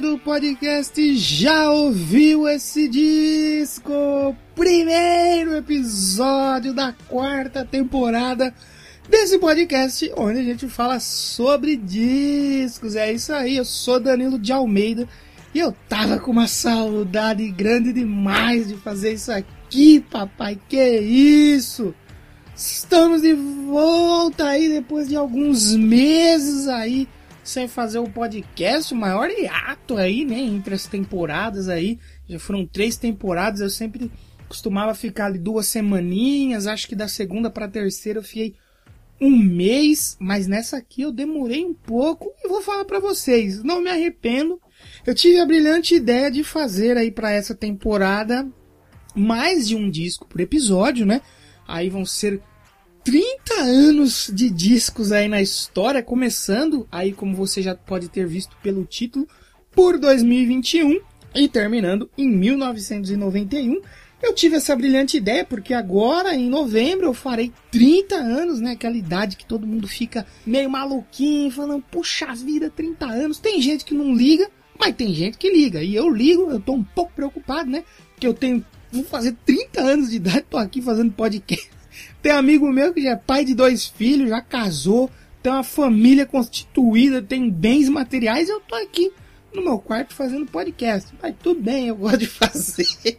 Do podcast Já ouviu esse disco? Primeiro episódio da quarta temporada desse podcast onde a gente fala sobre discos. É isso aí, eu sou Danilo de Almeida e eu tava com uma saudade grande demais de fazer isso aqui, papai. Que isso? Estamos de volta aí depois de alguns meses aí sem fazer o podcast, o maior hiato aí, né, entre as temporadas aí. Já foram três temporadas, eu sempre costumava ficar ali duas semaninhas, acho que da segunda para terceira eu fiquei um mês, mas nessa aqui eu demorei um pouco e vou falar para vocês, não me arrependo. Eu tive a brilhante ideia de fazer aí para essa temporada mais de um disco por episódio, né? Aí vão ser 30 anos de discos aí na história, começando aí, como você já pode ter visto pelo título, por 2021 e terminando em 1991. Eu tive essa brilhante ideia porque agora, em novembro, eu farei 30 anos, né? Aquela idade que todo mundo fica meio maluquinho, falando, puxa vida, 30 anos. Tem gente que não liga, mas tem gente que liga. E eu ligo, eu tô um pouco preocupado, né? Porque eu tenho, vou fazer 30 anos de idade, tô aqui fazendo podcast. Tem amigo meu que já é pai de dois filhos, já casou, tem uma família constituída, tem bens materiais, eu tô aqui no meu quarto fazendo podcast. Mas tudo bem, eu gosto de fazer.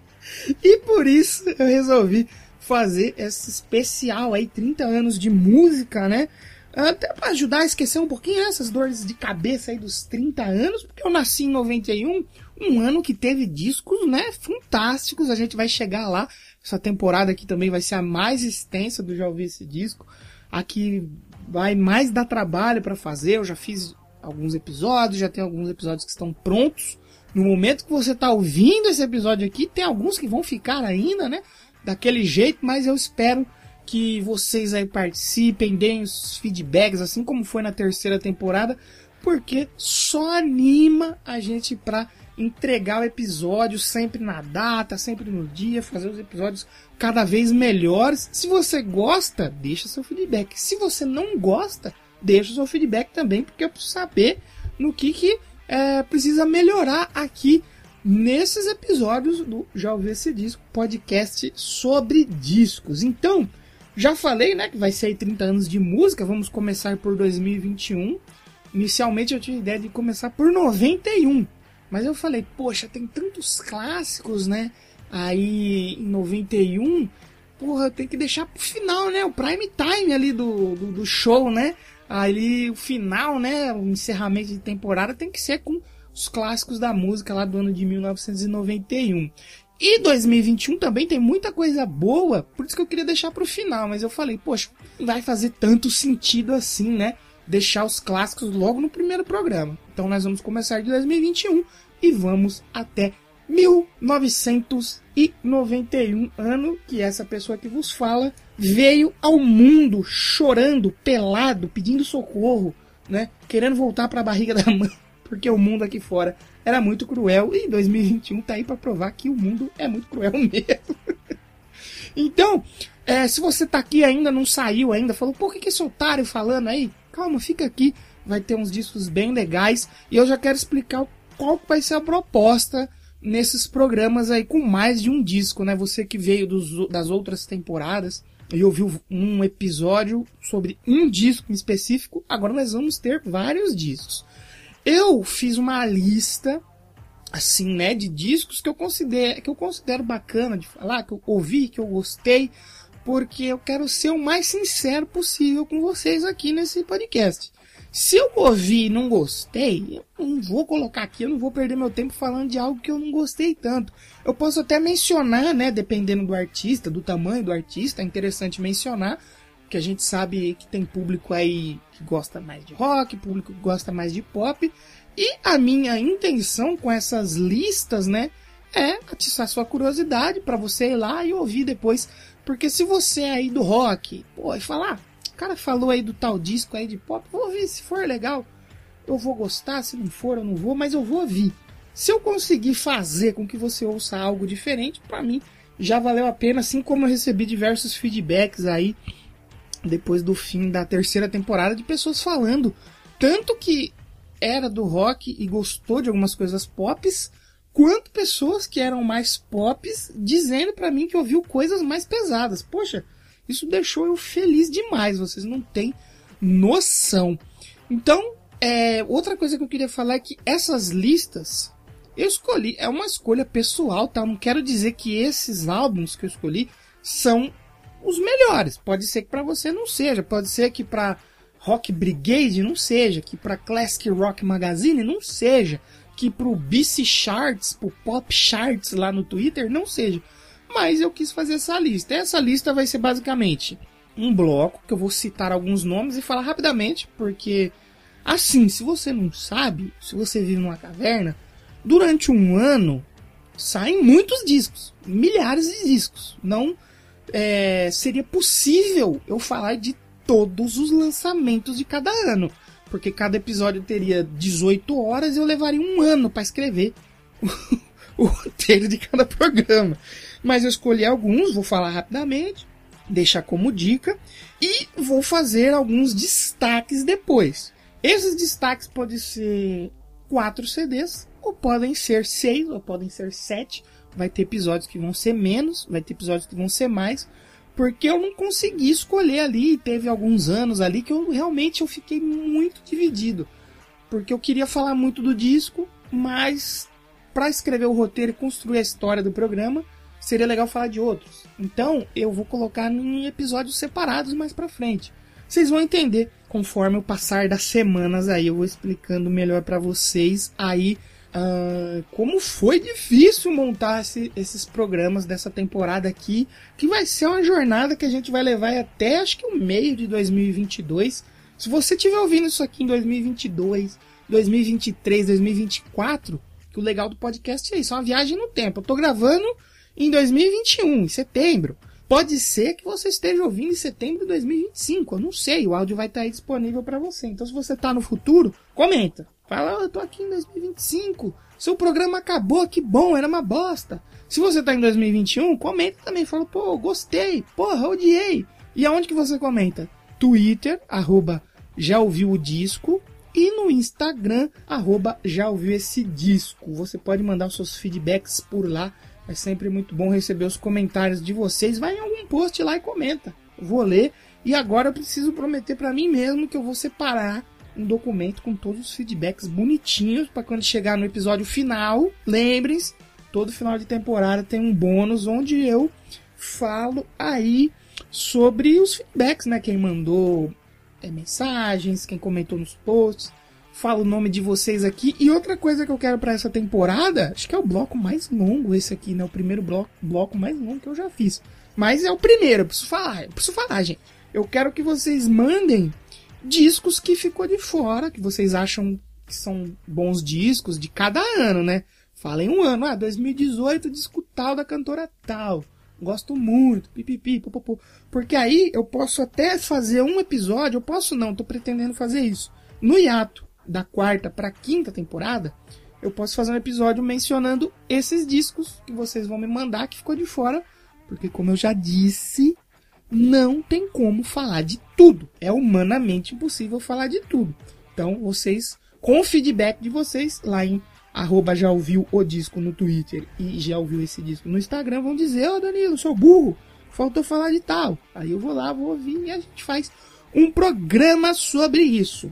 E por isso eu resolvi fazer esse especial aí, 30 anos de música, né? Até para ajudar a esquecer um pouquinho essas dores de cabeça aí dos 30 anos, porque eu nasci em 91, um ano que teve discos, né, fantásticos. A gente vai chegar lá. Essa temporada aqui também vai ser a mais extensa do Já Ouvi Esse Disco. Aqui vai mais dar trabalho para fazer. Eu já fiz alguns episódios, já tem alguns episódios que estão prontos. No momento que você está ouvindo esse episódio aqui, tem alguns que vão ficar ainda, né? Daquele jeito, mas eu espero que vocês aí participem, deem os feedbacks, assim como foi na terceira temporada, porque só anima a gente para entregar o episódio sempre na data, sempre no dia, fazer os episódios cada vez melhores. Se você gosta, deixa seu feedback. Se você não gosta, deixa seu feedback também, porque eu preciso saber no que, que é, precisa melhorar aqui nesses episódios do Já Ouvi Esse Disco, podcast sobre discos. Então, já falei, né, que vai ser 30 anos de música, vamos começar por 2021. Inicialmente eu tinha a ideia de começar por 91, mas eu falei, poxa, tem tantos clássicos, né, aí em 91, porra, tem que deixar pro final, né, o prime time ali do, do, do show, né, ali o final, né, o encerramento de temporada tem que ser com os clássicos da música lá do ano de 1991. E 2021 também tem muita coisa boa, por isso que eu queria deixar pro final, mas eu falei, poxa, não vai fazer tanto sentido assim, né? Deixar os clássicos logo no primeiro programa. Então nós vamos começar de 2021 e vamos até 1991, ano que essa pessoa que vos fala veio ao mundo chorando, pelado, pedindo socorro, né? Querendo voltar para a barriga da mãe, porque o mundo aqui fora era muito cruel e 2021 tá aí para provar que o mundo é muito cruel mesmo. então, é, se você tá aqui ainda, não saiu ainda, falou, por que, que esse otário falando aí? Calma, fica aqui, vai ter uns discos bem legais e eu já quero explicar qual vai ser a proposta nesses programas aí com mais de um disco, né? Você que veio dos, das outras temporadas e ouviu um episódio sobre um disco em específico, agora nós vamos ter vários discos. Eu fiz uma lista assim, né, de discos que eu considero que eu considero bacana de falar, que eu ouvi, que eu gostei, porque eu quero ser o mais sincero possível com vocês aqui nesse podcast. Se eu ouvir e não gostei, eu não vou colocar aqui, eu não vou perder meu tempo falando de algo que eu não gostei tanto. Eu posso até mencionar, né, dependendo do artista, do tamanho do artista, é interessante mencionar, que a gente sabe que tem público aí que gosta mais de rock, público que gosta mais de pop. E a minha intenção com essas listas, né, é atiçar sua curiosidade para você ir lá e ouvir depois. Porque se você é aí do rock, pô, e falar, ah, o cara falou aí do tal disco aí de pop, vou ouvir, se for legal, eu vou gostar, se não for, eu não vou, mas eu vou ouvir. Se eu conseguir fazer com que você ouça algo diferente, para mim já valeu a pena, assim como eu recebi diversos feedbacks aí depois do fim da terceira temporada de pessoas falando tanto que era do rock e gostou de algumas coisas pops, quanto pessoas que eram mais pops dizendo para mim que ouviu coisas mais pesadas. Poxa, isso deixou eu feliz demais, vocês não têm noção. Então, é, outra coisa que eu queria falar é que essas listas eu escolhi, é uma escolha pessoal, tá? não quero dizer que esses álbuns que eu escolhi são os melhores. Pode ser que para você não seja, pode ser que para Rock Brigade não seja, que para Classic Rock Magazine não seja, que pro BC Charts, pro Pop Charts lá no Twitter não seja. Mas eu quis fazer essa lista. Essa lista vai ser basicamente um bloco que eu vou citar alguns nomes e falar rapidamente, porque assim, se você não sabe, se você vive numa caverna, durante um ano saem muitos discos, milhares de discos. Não é, seria possível eu falar de todos os lançamentos de cada ano, porque cada episódio teria 18 horas e eu levaria um ano para escrever o, o roteiro de cada programa. Mas eu escolhi alguns, vou falar rapidamente, deixar como dica e vou fazer alguns destaques depois. Esses destaques podem ser quatro CDs ou podem ser seis, ou podem ser sete. Vai ter episódios que vão ser menos, vai ter episódios que vão ser mais, porque eu não consegui escolher ali. Teve alguns anos ali que eu realmente eu fiquei muito dividido, porque eu queria falar muito do disco, mas para escrever o roteiro e construir a história do programa seria legal falar de outros. Então eu vou colocar em episódios separados mais para frente. Vocês vão entender conforme o passar das semanas aí eu vou explicando melhor para vocês aí Uh, como foi difícil montar esse, esses programas dessa temporada aqui, que vai ser uma jornada que a gente vai levar até acho que o meio de 2022. Se você estiver ouvindo isso aqui em 2022, 2023, 2024, que o legal do podcast é isso, é uma viagem no tempo. Eu tô gravando em 2021, em setembro. Pode ser que você esteja ouvindo em setembro de 2025, eu não sei, o áudio vai estar aí disponível para você. Então se você está no futuro, comenta. Fala, oh, eu tô aqui em 2025. Seu programa acabou, que bom, era uma bosta. Se você tá em 2021, comenta também. Fala, pô, gostei, porra, odiei. E aonde que você comenta? Twitter, arroba já ouviu o disco. E no Instagram, arroba já ouviu esse disco. Você pode mandar os seus feedbacks por lá. É sempre muito bom receber os comentários de vocês. Vai em algum post lá e comenta. Vou ler. E agora eu preciso prometer para mim mesmo que eu vou separar um documento com todos os feedbacks bonitinhos para quando chegar no episódio final, lembrem-se, todo final de temporada tem um bônus onde eu falo aí sobre os feedbacks, né? Quem mandou é, mensagens, quem comentou nos posts, falo o nome de vocês aqui. E outra coisa que eu quero para essa temporada, acho que é o bloco mais longo esse aqui, né? O primeiro bloco, bloco mais longo que eu já fiz. Mas é o primeiro, eu preciso falar, eu preciso falar, gente. Eu quero que vocês mandem discos que ficou de fora, que vocês acham que são bons discos de cada ano, né? Falem um ano, ah, 2018, disco tal da cantora tal. Gosto muito, pipipi, popopô. Porque aí eu posso até fazer um episódio, eu posso não, tô pretendendo fazer isso. No hiato da quarta para quinta temporada, eu posso fazer um episódio mencionando esses discos que vocês vão me mandar que ficou de fora, porque como eu já disse, não tem como falar de tudo. É humanamente impossível falar de tudo. Então, vocês, com o feedback de vocês, lá em arroba já ouviu o disco no Twitter e já ouviu esse disco no Instagram, vão dizer, ô oh, Danilo, sou burro, faltou falar de tal. Aí eu vou lá, vou ouvir e a gente faz um programa sobre isso.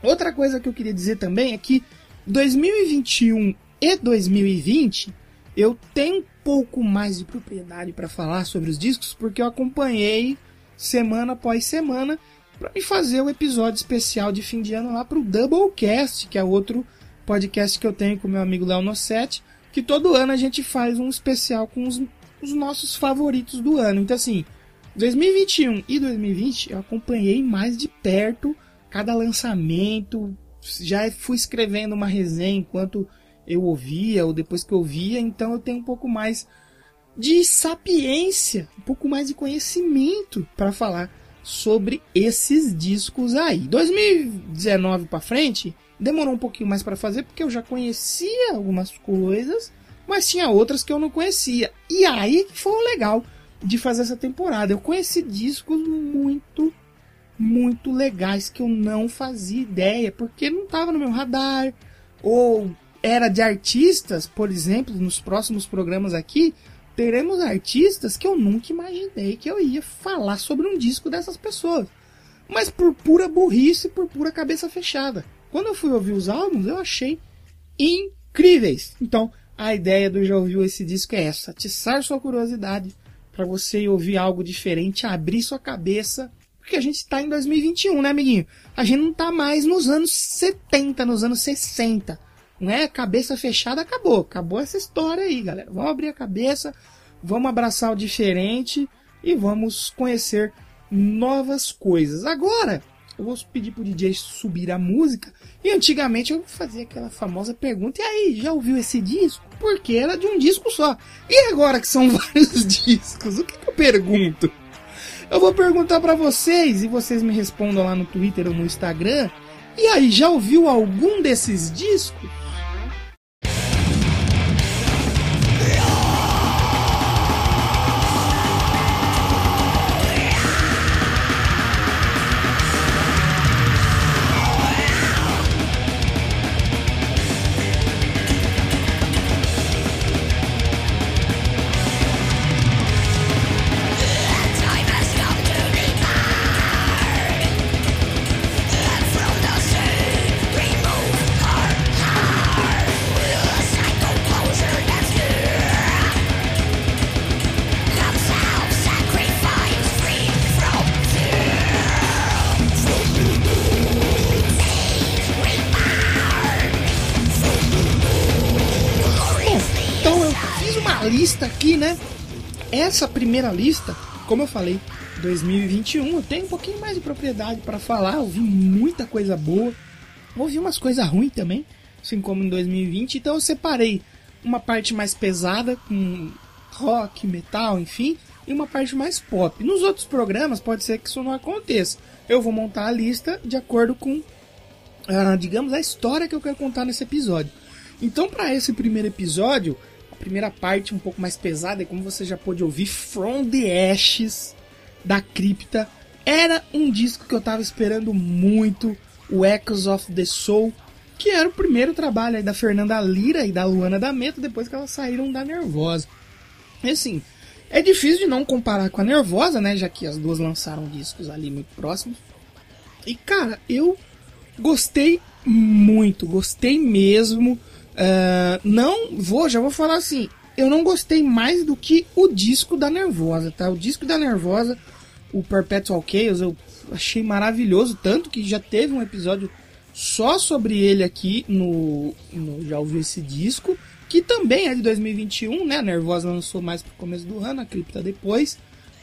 Outra coisa que eu queria dizer também é que 2021 e 2020 eu tenho pouco mais de propriedade para falar sobre os discos porque eu acompanhei semana após semana para me fazer o episódio especial de fim de ano lá para o Doublecast, que é outro podcast que eu tenho com meu amigo Léo Nossetti, que todo ano a gente faz um especial com os, os nossos favoritos do ano. Então assim, 2021 e 2020 eu acompanhei mais de perto cada lançamento, já fui escrevendo uma resenha enquanto eu ouvia ou depois que eu via, então eu tenho um pouco mais de sapiência, um pouco mais de conhecimento para falar sobre esses discos aí. 2019 para frente, demorou um pouquinho mais para fazer porque eu já conhecia algumas coisas, mas tinha outras que eu não conhecia. E aí que foi o legal de fazer essa temporada. Eu conheci discos muito muito legais que eu não fazia ideia, porque não estava no meu radar, ou era de artistas, por exemplo, nos próximos programas aqui, teremos artistas que eu nunca imaginei que eu ia falar sobre um disco dessas pessoas. Mas por pura burrice, por pura cabeça fechada. Quando eu fui ouvir os álbuns, eu achei incríveis. Então, a ideia do Já Ouviu Esse Disco é essa: atiçar sua curiosidade para você ouvir algo diferente, abrir sua cabeça porque a gente está em 2021, né, amiguinho? A gente não está mais nos anos 70, nos anos 60. Né? Cabeça fechada acabou. Acabou essa história aí, galera. Vamos abrir a cabeça, vamos abraçar o diferente e vamos conhecer novas coisas. Agora, eu vou pedir pro DJ subir a música. E antigamente eu fazia aquela famosa pergunta: e aí, já ouviu esse disco? Porque era de um disco só. E agora que são vários discos, o que, que eu pergunto? Eu vou perguntar para vocês e vocês me respondam lá no Twitter ou no Instagram. E aí, já ouviu algum desses discos? Essa primeira lista, como eu falei, 2021, eu tenho um pouquinho mais de propriedade para falar, ouvi muita coisa boa, ouvi umas coisas ruins também, assim como em 2020, então eu separei uma parte mais pesada com rock, metal, enfim, e uma parte mais pop. Nos outros programas pode ser que isso não aconteça. Eu vou montar a lista de acordo com, ah, digamos, a história que eu quero contar nesse episódio. Então, para esse primeiro episódio, primeira parte um pouco mais pesada, e como você já pôde ouvir, From the Ashes da Cripta. Era um disco que eu tava esperando muito, o Echoes of the Soul, que era o primeiro trabalho da Fernanda Lira e da Luana D'Ameto depois que elas saíram da Nervosa. E assim, é difícil de não comparar com a Nervosa, né, já que as duas lançaram discos ali muito próximos. E cara, eu gostei muito, gostei mesmo. Uh, não vou, já vou falar assim. Eu não gostei mais do que o disco da Nervosa, tá? O disco da Nervosa, o Perpetual Chaos, eu achei maravilhoso, tanto que já teve um episódio só sobre ele aqui no, no já ouvi esse disco, que também é de 2021, né? A Nervosa lançou mais pro começo do ano, a Cripta depois.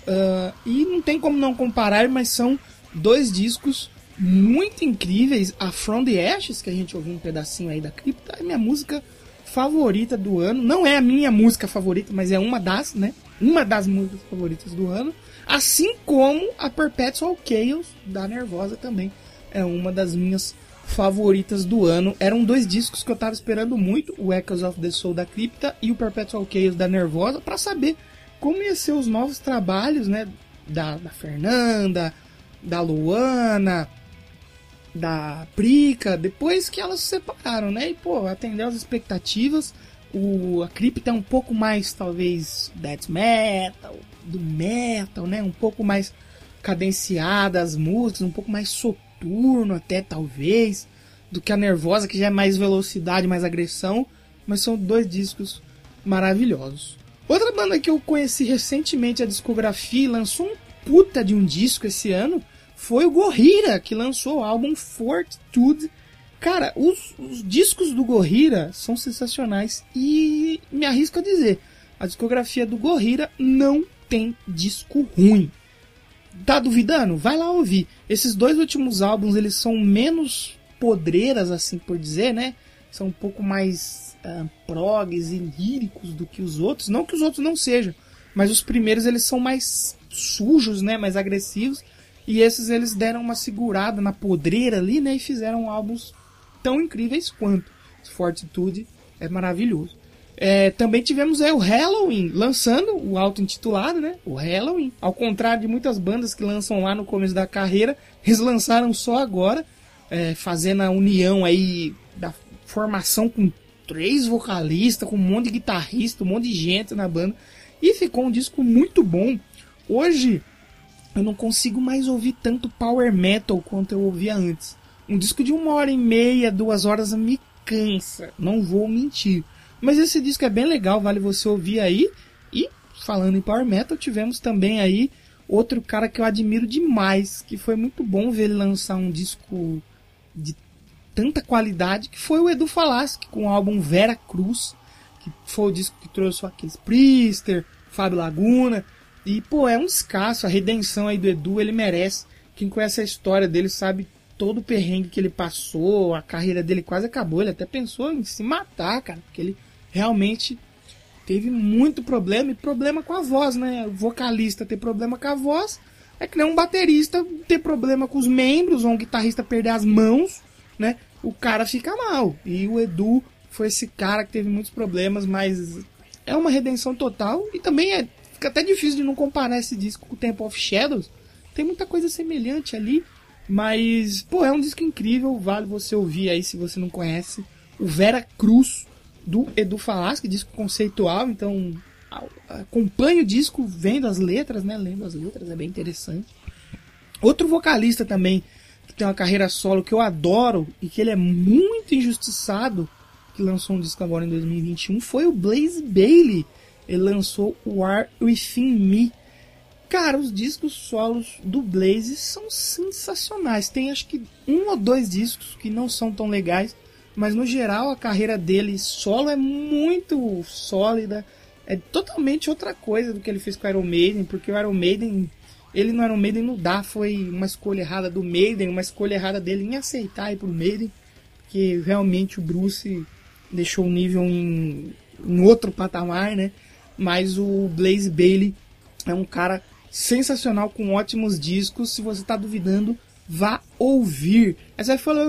Uh, e não tem como não comparar, mas são dois discos muito incríveis. A From the Ashes, que a gente ouviu um pedacinho aí da cripta, é minha música favorita do ano. Não é a minha música favorita, mas é uma das, né? Uma das músicas favoritas do ano. Assim como a Perpetual Chaos da Nervosa também é uma das minhas favoritas do ano. Eram dois discos que eu tava esperando muito, o Echoes of the Soul da Cripta e o Perpetual Chaos da Nervosa, para saber como ia ser os novos trabalhos, né, da, da Fernanda, da Luana, da Prica, depois que elas se separaram, né? E, pô, atendeu as expectativas. O, a cripta é um pouco mais, talvez, death metal, do metal, né? Um pouco mais cadenciada as músicas, um pouco mais soturno até, talvez, do que a Nervosa, que já é mais velocidade, mais agressão. Mas são dois discos maravilhosos. Outra banda que eu conheci recentemente, a discografia, lançou um puta de um disco esse ano, foi o Gorira que lançou o álbum Fortitude. Cara, os, os discos do Gorira são sensacionais e me arrisco a dizer, a discografia do Gorira não tem disco ruim. Tá duvidando? Vai lá ouvir. Esses dois últimos álbuns, eles são menos podreiras, assim por dizer, né? São um pouco mais uh, progs e líricos do que os outros. Não que os outros não sejam, mas os primeiros eles são mais sujos, né? Mais agressivos. E esses eles deram uma segurada na podreira ali, né? E fizeram álbuns tão incríveis quanto. Fortitude é maravilhoso. É, também tivemos é, o Halloween lançando o auto-intitulado, né? O Halloween. Ao contrário de muitas bandas que lançam lá no começo da carreira, eles lançaram só agora, é, fazendo a união aí da formação com três vocalistas, com um monte de guitarrista, um monte de gente na banda. E ficou um disco muito bom. Hoje eu não consigo mais ouvir tanto power metal quanto eu ouvia antes. Um disco de uma hora e meia, duas horas me cansa, não vou mentir. Mas esse disco é bem legal, vale você ouvir aí. E falando em power metal, tivemos também aí outro cara que eu admiro demais, que foi muito bom ver ele lançar um disco de tanta qualidade, que foi o Edu Falaschi com o álbum Vera Cruz, que foi o disco que trouxe aqueles Priester, Fábio Laguna. E, pô, é um escasso, a redenção aí do Edu, ele merece. Quem conhece a história dele sabe todo o perrengue que ele passou, a carreira dele quase acabou, ele até pensou em se matar, cara, porque ele realmente teve muito problema e problema com a voz, né? O vocalista ter problema com a voz é que nem um baterista ter problema com os membros ou um guitarrista perder as mãos, né? O cara fica mal. E o Edu foi esse cara que teve muitos problemas, mas é uma redenção total e também é fica até difícil de não comparar esse disco com o Temple of Shadows. Tem muita coisa semelhante ali, mas pô, é um disco incrível, vale você ouvir aí se você não conhece. O Vera Cruz do Edu Falaschi, disco conceitual, então acompanhe o disco vendo as letras, né? Lendo as letras, é bem interessante. Outro vocalista também que tem uma carreira solo que eu adoro e que ele é muito injustiçado, que lançou um disco agora em 2021, foi o Blaze Bailey. Ele lançou o War Within Me. Cara, os discos solos do Blaze são sensacionais. Tem acho que um ou dois discos que não são tão legais, mas no geral a carreira dele solo é muito sólida. É totalmente outra coisa do que ele fez com o Iron Maiden, porque o Iron Maiden, ele no Iron Maiden não dá, foi uma escolha errada do Maiden, uma escolha errada dele em aceitar ir pro Maiden, que realmente o Bruce deixou o nível em, em outro patamar, né? Mas o Blaze Bailey é um cara sensacional com ótimos discos. Se você está duvidando, vá ouvir. Aí você vai falar,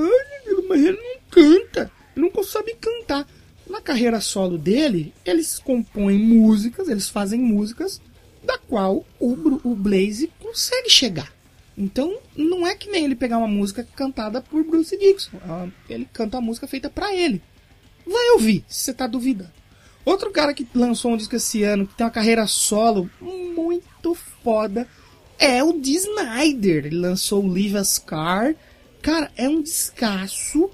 mas ele não canta, ele não sabe cantar. Na carreira solo dele, eles compõem músicas, eles fazem músicas da qual o, o Blaze consegue chegar. Então, não é que nem ele pegar uma música cantada por Bruce Dixon. Ah, ele canta a música feita para ele. Vai ouvir, se você tá duvidando. Outro cara que lançou um disco esse ano, que tem uma carreira solo muito foda, é o D. Snyder. Ele lançou o Leave a Scar. Cara, é um descasso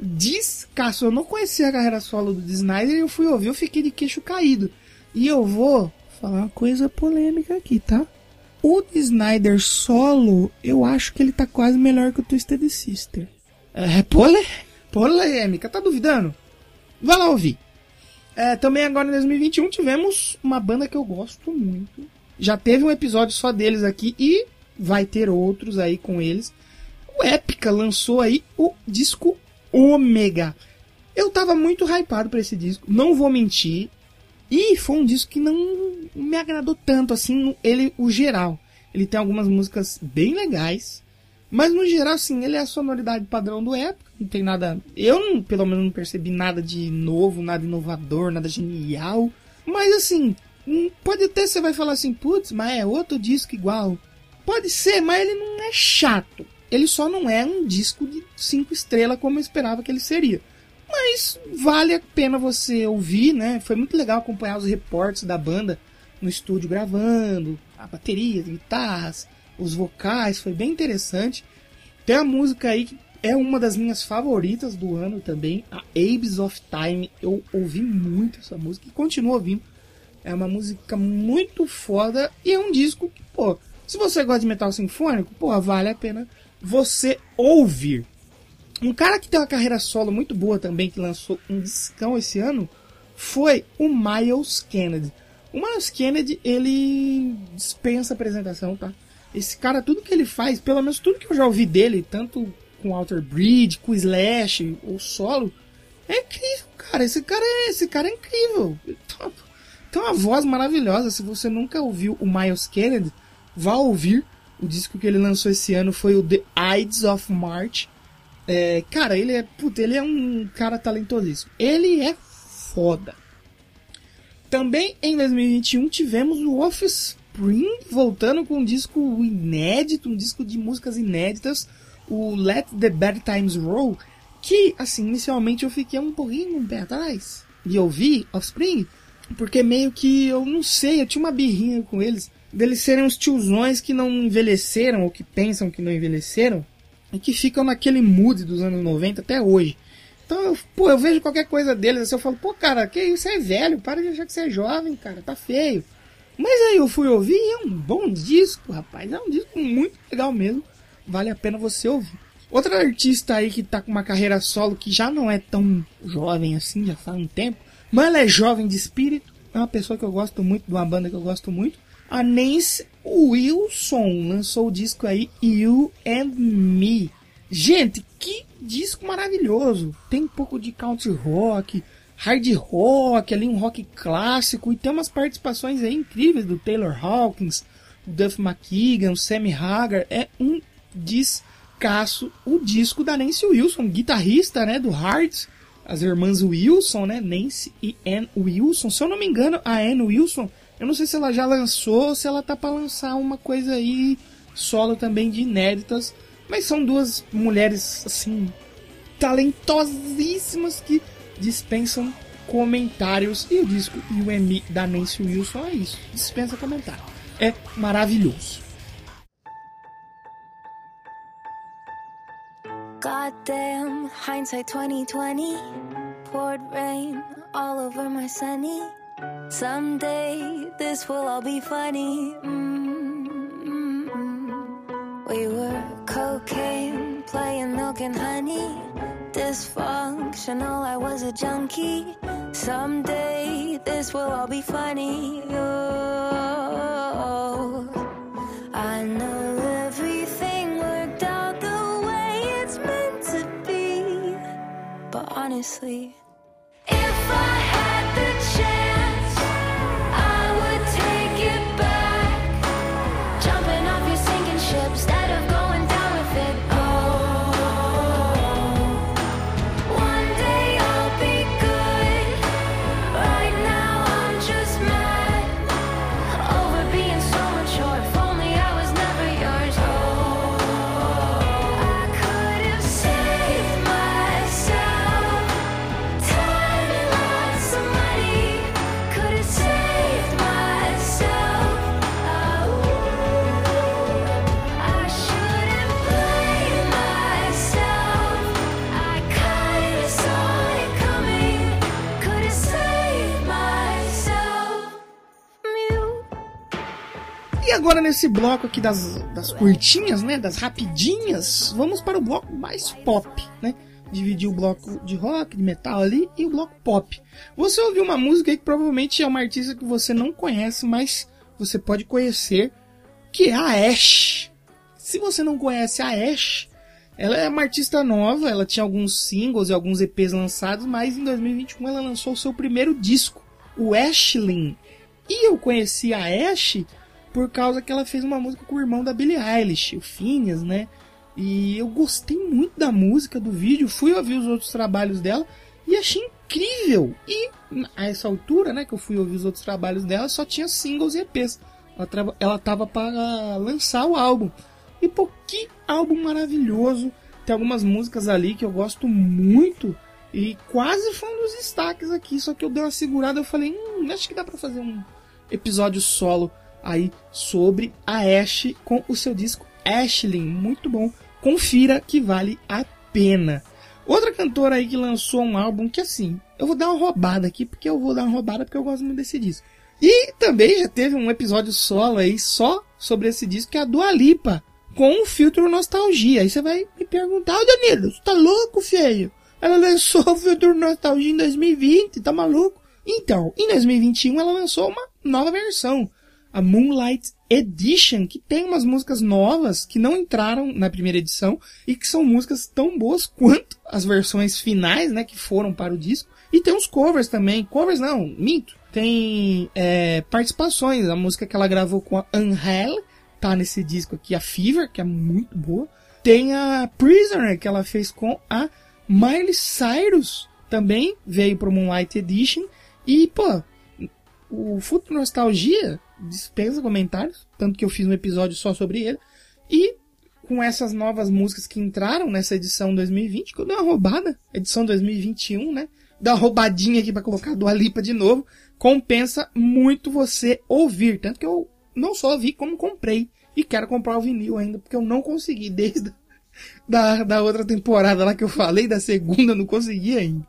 descasso. Eu não conhecia a carreira solo do Snyder e eu fui ouvir, eu fiquei de queixo caído. E eu vou falar uma coisa polêmica aqui, tá? O Snyder solo, eu acho que ele tá quase melhor que o Twisted Sister. É polêmica, tá duvidando? Vai lá ouvir. É, também agora em 2021 tivemos uma banda que eu gosto muito. Já teve um episódio só deles aqui e vai ter outros aí com eles. O Epica lançou aí o disco Ômega. Eu tava muito hypado para esse disco, não vou mentir. E foi um disco que não me agradou tanto assim, ele o geral. Ele tem algumas músicas bem legais, mas no geral assim, ele é a sonoridade padrão do época, não tem nada, eu não, pelo menos não percebi nada de novo, nada inovador, nada genial. Mas assim, hum, pode até você vai falar assim, putz, mas é outro disco igual. Pode ser, mas ele não é chato. Ele só não é um disco de cinco estrelas como eu esperava que ele seria. Mas vale a pena você ouvir, né? Foi muito legal acompanhar os reportes da banda no estúdio gravando, a bateria, as guitarras, os vocais, foi bem interessante. Tem a música aí que é uma das minhas favoritas do ano também, a Abes of Time. Eu ouvi muito essa música e continuo ouvindo. É uma música muito foda e é um disco que, pô, se você gosta de metal sinfônico, pô, vale a pena você ouvir. Um cara que tem uma carreira solo muito boa também, que lançou um discão esse ano, foi o Miles Kennedy. O Miles Kennedy, ele dispensa apresentação, tá? Esse cara, tudo que ele faz, pelo menos tudo que eu já ouvi dele, tanto com Alter Bridge, com Slash, ou solo, é incrível, cara. esse cara é, esse cara é incrível. Tem uma voz maravilhosa. Se você nunca ouviu o Miles Kennedy, vá ouvir. O disco que ele lançou esse ano foi o The Ides of March. É, cara, ele é, puta, ele é um cara talentosíssimo. Ele é foda. Também em 2021 tivemos o Offspring voltando com um disco inédito, um disco de músicas inéditas, o Let the Bad Times Roll, que, assim, inicialmente eu fiquei um pouquinho um pé atrás de ouvir Offspring, porque meio que, eu não sei, eu tinha uma birrinha com eles, deles serem uns tiozões que não envelheceram, ou que pensam que não envelheceram, e que ficam naquele mood dos anos 90 até hoje. Então, eu, pô, eu vejo qualquer coisa deles assim, eu falo, pô, cara, que isso é velho, para de achar que você é jovem, cara, tá feio. Mas aí eu fui ouvir e é um bom disco, rapaz, é um disco muito legal mesmo, vale a pena você ouvir. Outra artista aí que tá com uma carreira solo que já não é tão jovem assim, já faz um tempo, mas ela é jovem de espírito, é uma pessoa que eu gosto muito, de uma banda que eu gosto muito. A Nancy Wilson lançou o disco aí You and Me. Gente, que disco maravilhoso! Tem um pouco de country rock, hard rock, ali um rock clássico e tem umas participações incríveis do Taylor Hawkins, o Duff McKagan, o Sammy Hagar. É um descasso o disco da Nancy Wilson, guitarrista, né, do Hearts as irmãs Wilson, né? Nancy e Ann Wilson. Se eu não me engano, a Ann Wilson, eu não sei se ela já lançou ou se ela tá para lançar uma coisa aí solo também de inéditas. Mas são duas mulheres, assim, talentosíssimas que dispensam comentários. E o disco UMI da Nancy Wilson é isso. Dispensa comentário. É maravilhoso. Goddamn, hindsight 2020 poured rain all over my sunny. Someday this will all be funny. Mm-hmm. We were cocaine, playing milk and honey. Dysfunctional, I was a junkie. Someday this will all be funny. Oh, I know everything worked out the way it's meant to be. But honestly, if I had the chance, E nesse bloco aqui das, das curtinhas, né? Das rapidinhas, vamos para o bloco mais pop, né? Dividir o bloco de rock, de metal ali e o bloco pop. Você ouviu uma música que provavelmente é uma artista que você não conhece, mas você pode conhecer, que é a Ash. Se você não conhece a Ash, ela é uma artista nova, ela tinha alguns singles e alguns EPs lançados, mas em 2021 ela lançou o seu primeiro disco, o Ashlyn. E eu conheci a Ash por causa que ela fez uma música com o irmão da Billie Eilish, o Phineas, né? E eu gostei muito da música, do vídeo, fui ouvir os outros trabalhos dela e achei incrível. E a essa altura, né, que eu fui ouvir os outros trabalhos dela, só tinha singles e EPs. Ela, ela tava para lançar o álbum. E pô, que álbum maravilhoso. Tem algumas músicas ali que eu gosto muito. E quase foi um dos destaques aqui. Só que eu dei uma segurada eu falei, hum, acho que dá pra fazer um episódio solo aí sobre a Ash com o seu disco Ashley. Muito bom. Confira que vale a pena. Outra cantora aí que lançou um álbum que assim, eu vou dar uma roubada aqui, porque eu vou dar uma roubada porque eu gosto muito desse disco. E também já teve um episódio solo aí só sobre esse disco, que é a Dua Lipa, com o filtro nostalgia. Aí você vai me perguntar, ô Danilo, você tá louco, feio? Ela lançou o filtro nostalgia em 2020, tá maluco? Então, em 2021 ela lançou uma nova versão. A Moonlight Edition, que tem umas músicas novas que não entraram na primeira edição e que são músicas tão boas quanto as versões finais, né, que foram para o disco. E tem uns covers também, covers não, minto. Tem é, participações, a música que ela gravou com a Angel, tá nesse disco aqui, a Fever, que é muito boa. Tem a Prisoner, que ela fez com a Miley Cyrus, também veio pro Moonlight Edition. E, pô, o Futuro Nostalgia dispensa comentários, tanto que eu fiz um episódio só sobre ele. E com essas novas músicas que entraram nessa edição 2020, que eu dei uma roubada, edição 2021, né? Dá uma roubadinha aqui para colocar do Alipa de novo, compensa muito você ouvir, tanto que eu não só ouvi como comprei e quero comprar o vinil ainda, porque eu não consegui desde da, da outra temporada lá que eu falei, da segunda, não consegui ainda.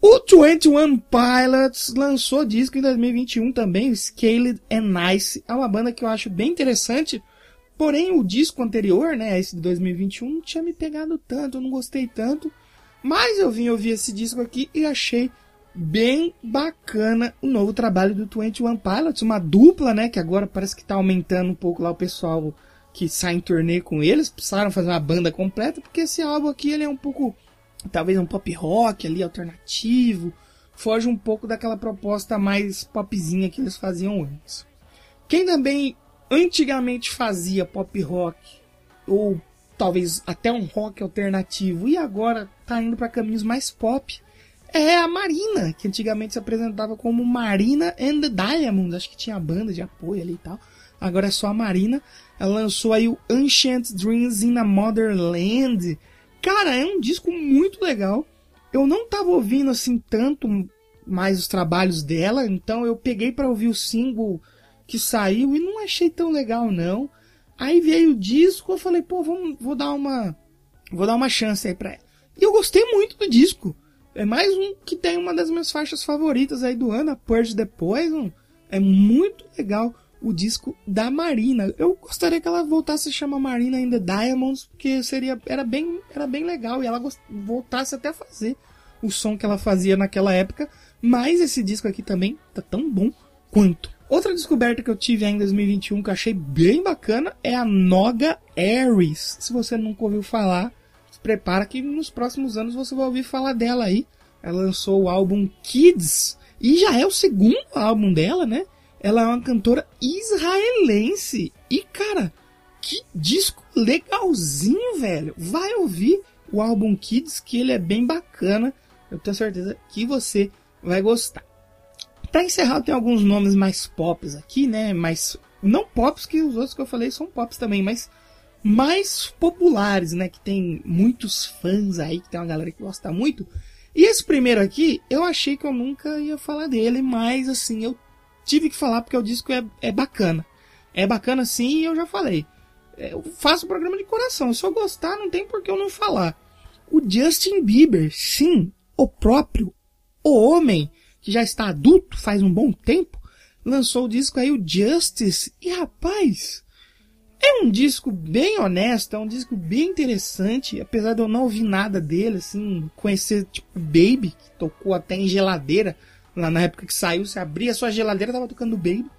O 21 Pilots lançou disco em 2021 também, Scaled and Nice. É uma banda que eu acho bem interessante. Porém, o disco anterior, né, esse de 2021, não tinha me pegado tanto, eu não gostei tanto. Mas eu vim ouvir esse disco aqui e achei bem bacana o novo trabalho do 21 Pilots, uma dupla, né, que agora parece que tá aumentando um pouco lá o pessoal que sai em turnê com eles, precisaram fazer uma banda completa, porque esse álbum aqui ele é um pouco talvez um pop rock ali alternativo, foge um pouco daquela proposta mais popzinha que eles faziam antes. Quem também antigamente fazia pop rock ou talvez até um rock alternativo e agora tá indo para caminhos mais pop é a Marina, que antigamente se apresentava como Marina and the Diamonds, acho que tinha banda de apoio ali e tal. Agora é só a Marina. Ela lançou aí o Ancient Dreams in a Motherland, Cara, é um disco muito legal. Eu não tava ouvindo assim tanto mais os trabalhos dela, então eu peguei para ouvir o single que saiu e não achei tão legal não. Aí veio o disco, eu falei, pô, vamos, vou dar uma vou dar uma chance aí para ela. E eu gostei muito do disco. É mais um que tem uma das minhas faixas favoritas aí do ano, a Purge the Poison. É muito legal o disco da Marina. Eu gostaria que ela voltasse a chamar Marina ainda Diamonds, porque seria era bem era bem legal e ela voltasse até a fazer o som que ela fazia naquela época. Mas esse disco aqui também tá tão bom quanto. Outra descoberta que eu tive ainda em 2021 que eu achei bem bacana é a Noga Aries. Se você nunca ouviu falar, se prepara que nos próximos anos você vai ouvir falar dela aí. Ela lançou o álbum Kids e já é o segundo álbum dela, né? Ela é uma cantora israelense. E, cara, que disco legalzinho, velho. Vai ouvir o álbum Kids, que ele é bem bacana. Eu tenho certeza que você vai gostar. Pra encerrar, tem alguns nomes mais pops aqui, né? Mais. Não pops, que os outros que eu falei são pops também, mas mais populares, né? Que tem muitos fãs aí, que tem uma galera que gosta muito. E esse primeiro aqui, eu achei que eu nunca ia falar dele, mas assim, eu tive que falar porque o disco é, é bacana. É bacana sim eu já falei. É, eu faço o programa de coração. Se eu gostar, não tem por que eu não falar. O Justin Bieber, sim, o próprio, o homem que já está adulto faz um bom tempo, lançou o disco aí, o Justice. E rapaz, é um disco bem honesto, é um disco bem interessante, apesar de eu não ouvir nada dele, assim, conhecer tipo Baby, que tocou até em geladeira Lá na época que saiu, você abria a sua geladeira, tava tocando Baby.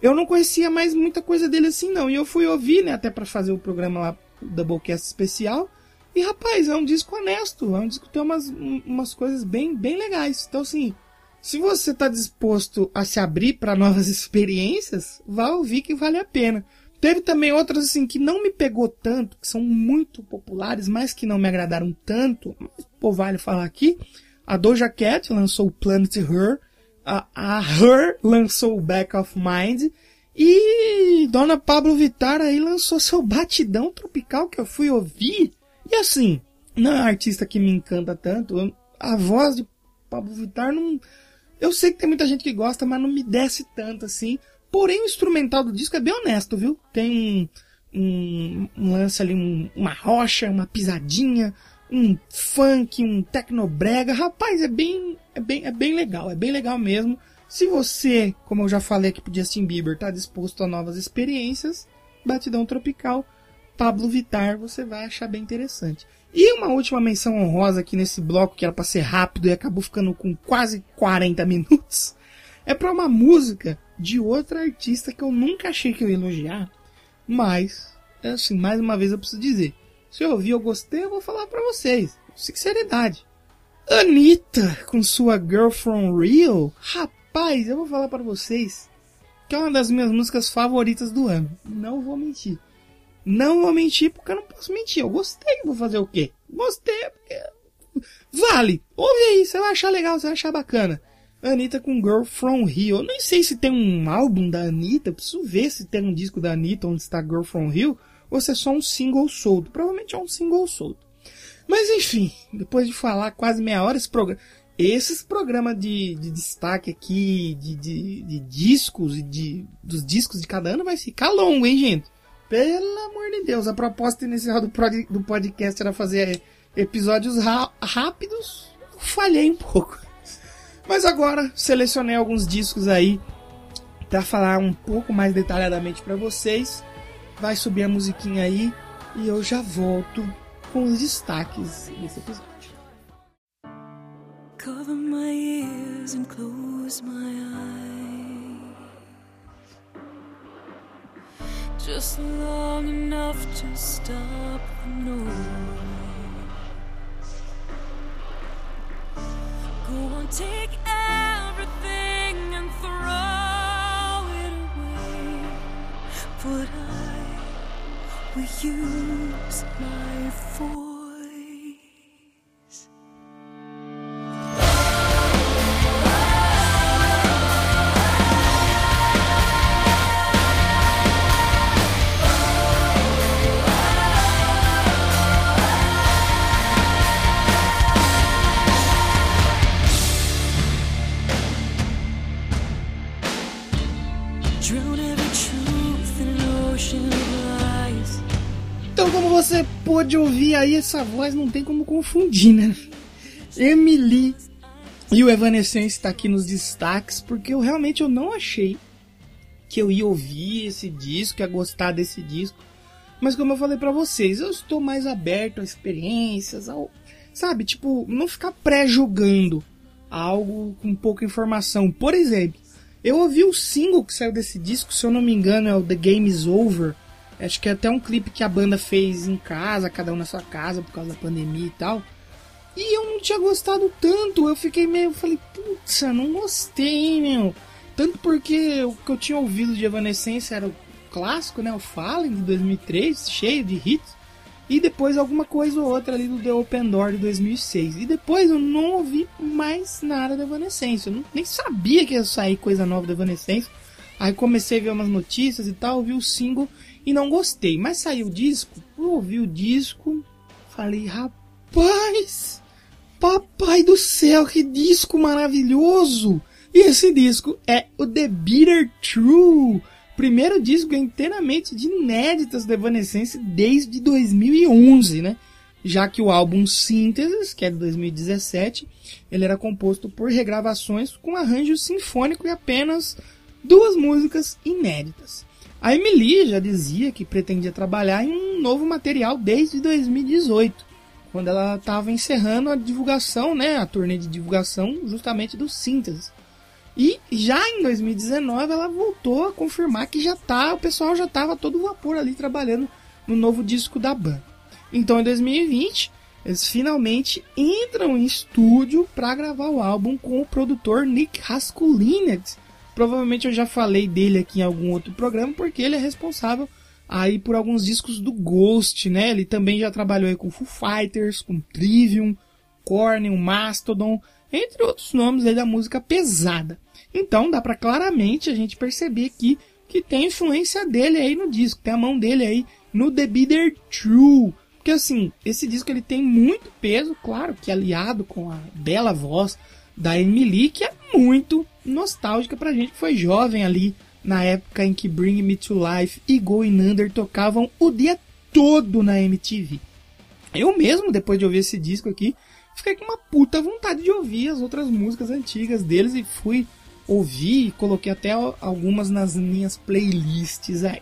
Eu não conhecia mais muita coisa dele assim, não. E eu fui ouvir, né, até para fazer o programa lá, o Doublecast especial. E rapaz, é um disco honesto, é um disco que tem umas, umas coisas bem, bem legais. Então, assim, se você tá disposto a se abrir para novas experiências, vá ouvir que vale a pena. Teve também outras assim que não me pegou tanto, que são muito populares, mas que não me agradaram tanto, mas pô, vale falar aqui. A Doja Cat lançou Planet Her. A, a Her lançou Back of Mind. E Dona Pablo Vittar aí lançou seu Batidão Tropical que eu fui ouvir. E assim, não é um artista que me encanta tanto. A voz de Pablo Vittar não. Eu sei que tem muita gente que gosta, mas não me desce tanto assim. Porém, o instrumental do disco é bem honesto, viu? Tem um, um, um lance ali, um, uma rocha, uma pisadinha, um funk, um tecnobrega. Rapaz, é bem, é bem, é bem legal, é bem legal mesmo. Se você, como eu já falei aqui pro Justin Bieber, tá disposto a novas experiências, Batidão Tropical, Pablo Vitar, você vai achar bem interessante. E uma última menção honrosa aqui nesse bloco, que era pra ser rápido e acabou ficando com quase 40 minutos, é para uma música de outra artista que eu nunca achei que eu ia elogiar, mas, assim, mais uma vez eu preciso dizer, se eu ouvir, eu gostei, eu vou falar pra vocês, sinceridade. Anitta, com sua Girl From Real, rapaz, eu vou falar para vocês que é uma das minhas músicas favoritas do ano. Não vou mentir. Não vou mentir porque eu não posso mentir. Eu gostei, vou fazer o quê? Gostei porque. Vale! Ouve aí, você vai achar legal, você vai achar bacana. Anitta com Girl From Rio. Eu nem sei se tem um álbum da Anitta, preciso ver se tem um disco da Anitta onde está Girl From Rio, ou se é só um single solto. Provavelmente é um single solto. Mas enfim, depois de falar quase meia hora esse programa. Esses programas de, de destaque aqui, de, de, de discos e de, dos discos de cada ano vai ficar longo, hein, gente? Pelo amor de Deus, a proposta inicial do, prod, do podcast era fazer episódios rápidos. Falhei um pouco. Mas agora selecionei alguns discos aí para falar um pouco mais detalhadamente para vocês. Vai subir a musiquinha aí e eu já volto com os destaques desse episódio. Cover my ears and close my eyes. Just long enough to stop the noise. Go on, take everything and throw it away. But Will use my force. Você pôde ouvir aí, essa voz não tem como confundir, né? Emily e o Evanescence está aqui nos destaques, porque eu realmente eu não achei que eu ia ouvir esse disco, ia gostar desse disco. Mas como eu falei para vocês, eu estou mais aberto a experiências, ao, sabe, tipo, não ficar pré-julgando algo com pouca informação. Por exemplo, eu ouvi o single que saiu desse disco, se eu não me engano, é o The Game Is Over. Acho que é até um clipe que a banda fez em casa, cada um na sua casa, por causa da pandemia e tal. E eu não tinha gostado tanto. Eu fiquei meio. Falei, putz, não gostei, meu. Tanto porque o que eu tinha ouvido de Evanescence era o clássico, né? O Fallen de 2003, cheio de hits. E depois alguma coisa ou outra ali do The Open Door de 2006. E depois eu não ouvi mais nada da Evanescence. Eu nem sabia que ia sair coisa nova da Evanescence. Aí comecei a ver umas notícias e tal, ouvi o single e não gostei. Mas saiu o disco, eu ouvi o disco, falei, rapaz, papai do céu, que disco maravilhoso! E esse disco é o The Bitter True, primeiro disco inteiramente de inéditas da Evanescence desde 2011, né? Já que o álbum Synthesis, que é de 2017, ele era composto por regravações com arranjo sinfônico e apenas duas músicas inéditas. A Emily já dizia que pretendia trabalhar em um novo material desde 2018, quando ela estava encerrando a divulgação, né, a turnê de divulgação justamente do Synthesis. E já em 2019 ela voltou a confirmar que já tá, o pessoal já estava todo vapor ali trabalhando no novo disco da banda. Então em 2020 eles finalmente entram em estúdio para gravar o álbum com o produtor Nick Raskulinecz, Provavelmente eu já falei dele aqui em algum outro programa, porque ele é responsável aí por alguns discos do Ghost, né? Ele também já trabalhou aí com Foo Fighters, com Trivium, Korn, Mastodon, entre outros nomes aí da música pesada. Então dá para claramente a gente perceber aqui que tem influência dele aí no disco, tem a mão dele aí no The Bitter True. Porque assim, esse disco ele tem muito peso, claro que aliado com a bela voz da Emily, que é muito nostálgica pra gente que foi jovem ali na época em que Bring Me to Life e Going Under tocavam o dia todo na MTV. Eu mesmo, depois de ouvir esse disco aqui, fiquei com uma puta vontade de ouvir as outras músicas antigas deles e fui ouvir e coloquei até algumas nas minhas playlists aí.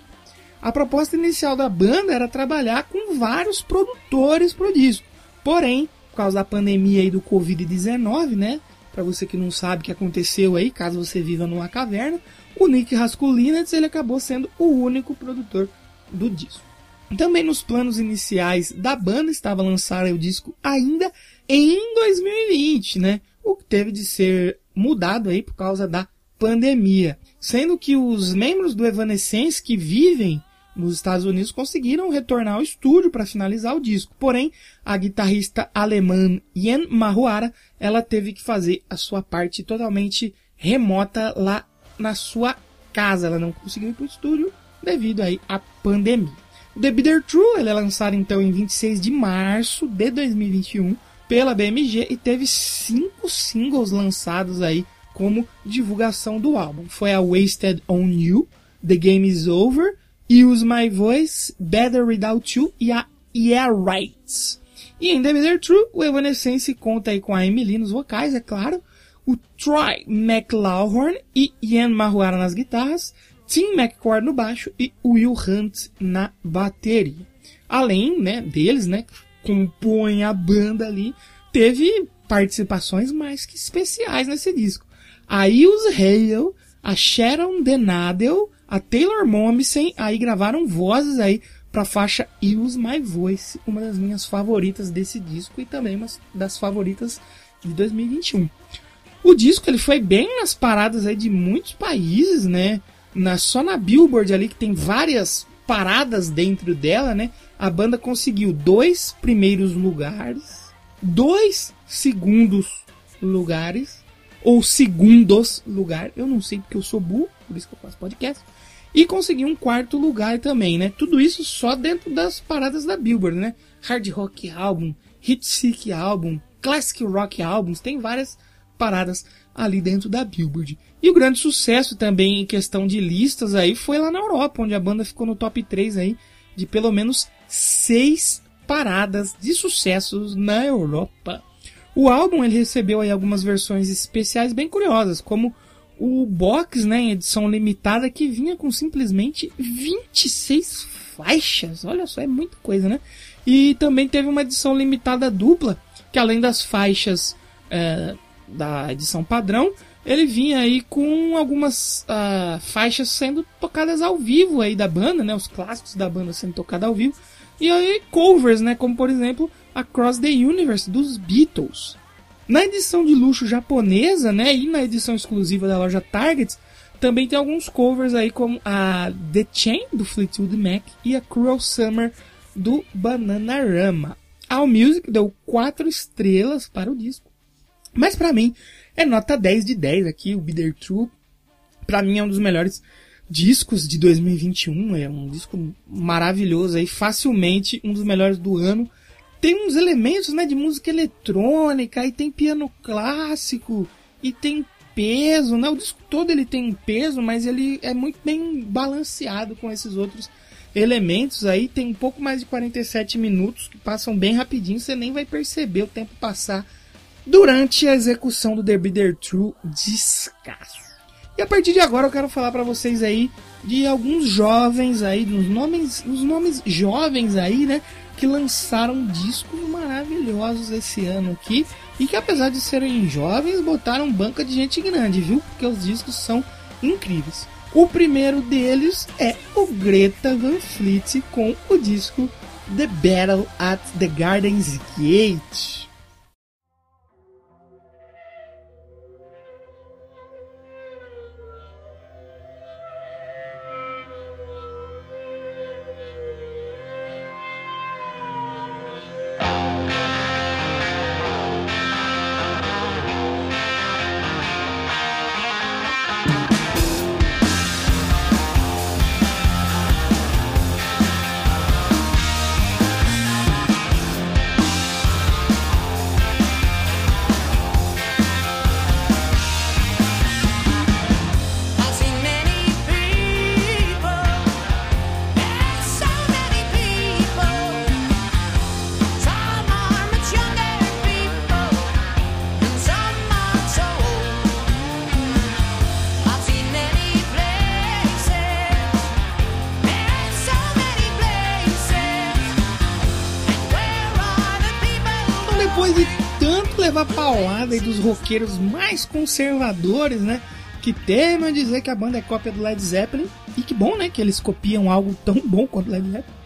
A proposta inicial da banda era trabalhar com vários produtores pro disco. Porém, por causa da pandemia e do Covid-19, né, Para você que não sabe o que aconteceu aí, caso você viva numa caverna, o Nick Raskulinecz ele acabou sendo o único produtor do disco. Também nos planos iniciais da banda estava lançar o disco ainda em 2020, né? O que teve de ser mudado aí por causa da pandemia. Sendo que os membros do Evanescence que vivem nos Estados Unidos conseguiram retornar ao estúdio para finalizar o disco. Porém, a guitarrista alemã Yen Mahuara, ela teve que fazer a sua parte totalmente remota lá na sua casa. Ela não conseguiu ir para o estúdio devido aí à pandemia. O The Bitter True ele é lançado então em 26 de março de 2021 pela BMG e teve cinco singles lançados aí como divulgação do álbum. Foi a Wasted on You, The Game Is Over, Use My Voice, Better Without You e a Yeah Right. E em The Bitter True, o Evanescence conta aí com a Emily nos vocais, é claro, o Troy McLaughlin e Ian Mahuara nas guitarras, Tim McCord no baixo e Will Hunt na bateria. Além, né, deles, né, que compõem a banda ali, teve participações mais que especiais nesse disco. A Ilse Hale, a Sharon Denadel, a Taylor Momsen, aí gravaram vozes aí para a faixa Use My Voice, uma das minhas favoritas desse disco e também uma das favoritas de 2021. O disco ele foi bem nas paradas aí de muitos países, né? Na, só na Billboard ali, que tem várias paradas dentro dela, né? A banda conseguiu dois primeiros lugares, dois segundos lugares, ou segundos lugar, eu não sei porque eu sou burro, por isso que eu faço podcast, e conseguiu um quarto lugar também, né? Tudo isso só dentro das paradas da Billboard, né? Hard Rock Album, Hit Seek Album, Classic Rock Albums, tem várias paradas ali dentro da Billboard. E o grande sucesso também em questão de listas aí foi lá na Europa, onde a banda ficou no top 3 aí de pelo menos seis paradas de sucessos na Europa. O álbum ele recebeu aí algumas versões especiais bem curiosas, como o box, né, em edição limitada que vinha com simplesmente 26 faixas. Olha só, é muita coisa, né? E também teve uma edição limitada dupla, que além das faixas é, da edição padrão, ele vinha aí com algumas uh, faixas sendo tocadas ao vivo aí da banda, né? Os clássicos da banda sendo tocados ao vivo. E aí covers, né? Como por exemplo Across the Universe dos Beatles. Na edição de luxo japonesa, né? E na edição exclusiva da loja Target, também tem alguns covers aí como a The Chain do Fleetwood Mac e a Cruel Summer do Bananarama. A Music deu 4 estrelas para o disco. Mas para mim, é nota 10 de 10 aqui, o Bitter True. Pra mim é um dos melhores discos de 2021. É um disco maravilhoso aí, facilmente um dos melhores do ano. Tem uns elementos né, de música eletrônica, e tem piano clássico, e tem peso, né? O disco todo ele tem peso, mas ele é muito bem balanceado com esses outros elementos aí. Tem um pouco mais de 47 minutos que passam bem rapidinho, você nem vai perceber o tempo passar durante a execução do The Bitter True descasso. E a partir de agora eu quero falar para vocês aí de alguns jovens aí, dos nomes, os nomes jovens aí, né, que lançaram discos maravilhosos esse ano aqui e que apesar de serem jovens, botaram banca de gente grande, viu? Porque os discos são incríveis. O primeiro deles é o Greta Van Fleet com o disco The Battle at the Gardens Gate. Roqueiros mais conservadores, né? Que temem a dizer que a banda é cópia do Led Zeppelin. E que bom, né? Que eles copiam algo tão bom quanto Led Zeppelin.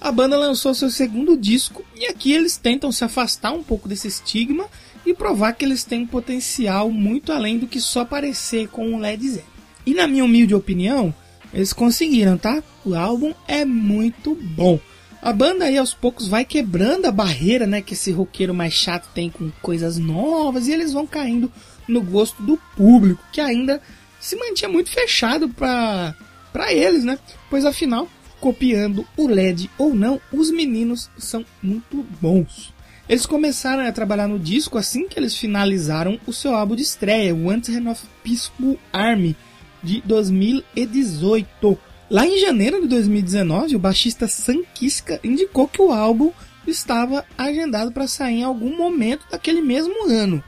A banda lançou seu segundo disco e aqui eles tentam se afastar um pouco desse estigma e provar que eles têm um potencial muito além do que só parecer com o Led Zeppelin. E na minha humilde opinião, eles conseguiram, tá? O álbum é muito bom. A banda aí aos poucos vai quebrando a barreira, né, que esse roqueiro mais chato tem com coisas novas e eles vão caindo no gosto do público, que ainda se mantinha muito fechado para para eles, né? Pois afinal, copiando o LED ou não, os meninos são muito bons. Eles começaram a trabalhar no disco assim que eles finalizaram o seu álbum de estreia, Wanted of Peaceful Army, de 2018. Lá em janeiro de 2019, o baixista Sam Kiska indicou que o álbum estava agendado para sair em algum momento daquele mesmo ano.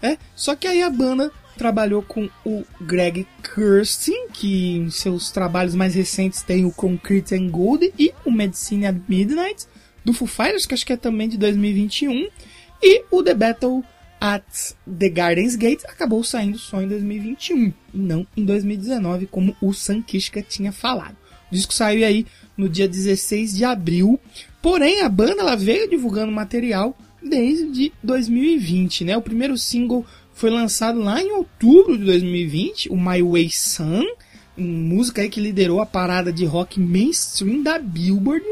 É, só que aí a banda trabalhou com o Greg Kurstin, que em seus trabalhos mais recentes tem o Concrete and Gold e o Medicine at Midnight, do Foo Fighters, que acho que é também de 2021, e o The Battle at the Gardens Gate acabou saindo só em 2021 e não em 2019, como o Sankishka tinha falado. O disco saiu aí no dia 16 de abril, porém a banda ela veio divulgando material desde 2020, né? O primeiro single foi lançado lá em outubro de 2020, o My Way Sun, música que liderou a parada de rock mainstream da Billboard.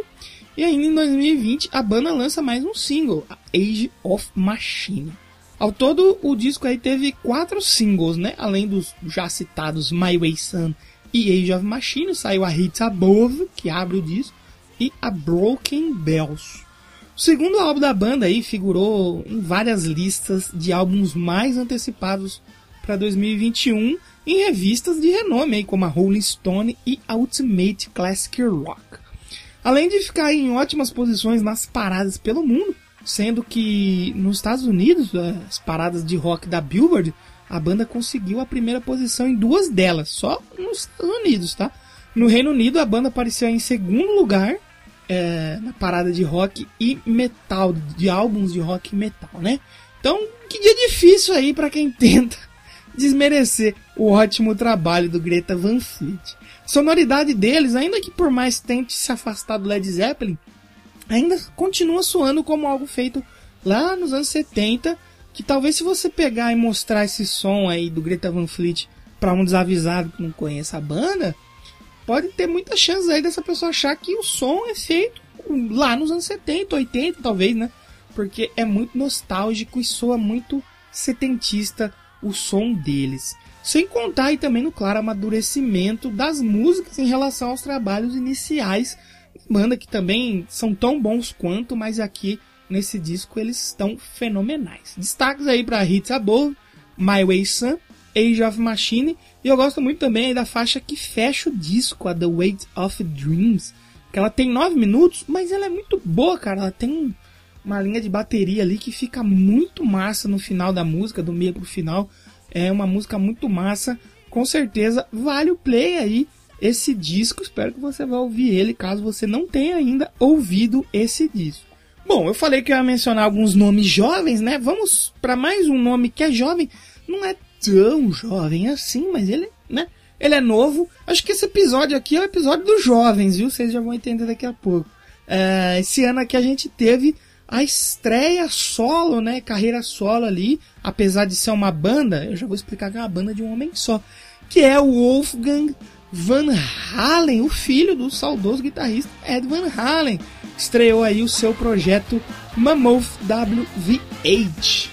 E ainda em 2020 a banda lança mais um single, Age of Machine. Ao todo, o disco aí teve quatro singles, né? Além dos já citados My Way Sun e Age of Machine, saiu a Hits Above, que abre o disco, e a Broken Bells. O segundo álbum da banda aí figurou em várias listas de álbuns mais antecipados para 2021 em revistas de renome aí, como a Rolling Stone e a Ultimate Classic Rock. Além de ficar em ótimas posições nas paradas pelo mundo, Sendo que nos Estados Unidos, as paradas de rock da Billboard, a banda conseguiu a primeira posição em duas delas, só nos Estados Unidos, tá? No Reino Unido, a banda apareceu em segundo lugar é, na parada de rock e metal, de álbuns de rock e metal, né? Então, que dia difícil aí para quem tenta desmerecer o ótimo trabalho do Greta Van Fleet. Sonoridade deles, ainda que por mais tente se afastar do Led Zeppelin, ainda continua soando como algo feito lá nos anos 70, que talvez se você pegar e mostrar esse som aí do Greta Van Fleet para um desavisado que não conhece a banda, pode ter muita chance aí dessa pessoa achar que o som é feito lá nos anos 70, 80 talvez, né? Porque é muito nostálgico e soa muito setentista o som deles. Sem contar aí também no claro amadurecimento das músicas em relação aos trabalhos iniciais banda que também são tão bons quanto, mas aqui nesse disco eles estão fenomenais. Destaques aí para Hits Above, My Way Sun, Age of Machine, e eu gosto muito também da faixa que fecha o disco, a The Weight of Dreams, que ela tem 9 minutos, mas ela é muito boa, cara, ela tem uma linha de bateria ali que fica muito massa no final da música, do meio pro final. É uma música muito massa, com certeza vale o play aí esse disco. Espero que você vá ouvir ele, caso você não tenha ainda ouvido esse disco. Bom, eu falei que eu ia mencionar alguns nomes jovens, né? Vamos para mais um nome que é jovem. Não é tão jovem assim, mas ele, né? Ele é novo. Acho que esse episódio aqui é o episódio dos jovens, viu? Vocês já vão entender daqui a pouco. É, esse ano aqui a gente teve a estreia solo, né? Carreira solo ali. Apesar de ser uma banda, eu já vou explicar que é uma banda de um homem só. Que é o Wolfgang Van Halen, o filho do saudoso guitarrista Ed Van Halen, estreou aí o seu projeto Mammoth WVH.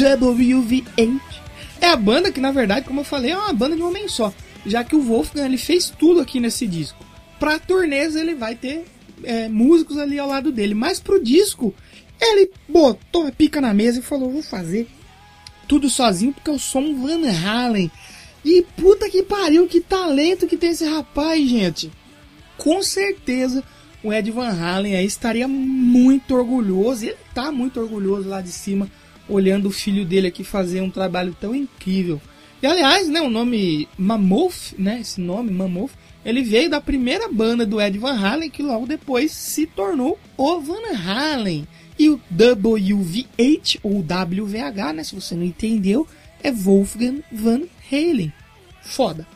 W, né? WVH. É a banda que, na verdade, como eu falei, é uma banda de um homem só. Já que o Wolfgang ele fez tudo aqui nesse disco. Pra turnês ele vai ter é, músicos ali ao lado dele. Mas pro disco, ele botou a pica na mesa e falou: vou fazer tudo sozinho porque eu sou um Van Halen. E puta que pariu, que talento que tem esse rapaz, gente. Com certeza o Ed Van Halen aí estaria muito orgulhoso. Ele tá muito orgulhoso lá de cima, olhando o filho dele aqui fazer um trabalho tão incrível. E aliás, né, o nome Mammoth, né, esse nome Mammoth, ele veio da primeira banda do Ed Van Halen, que logo depois se tornou o Van Halen. E o WVH, ou WVH, né, se você não entendeu, é Wolfgang Van Halen. Foda.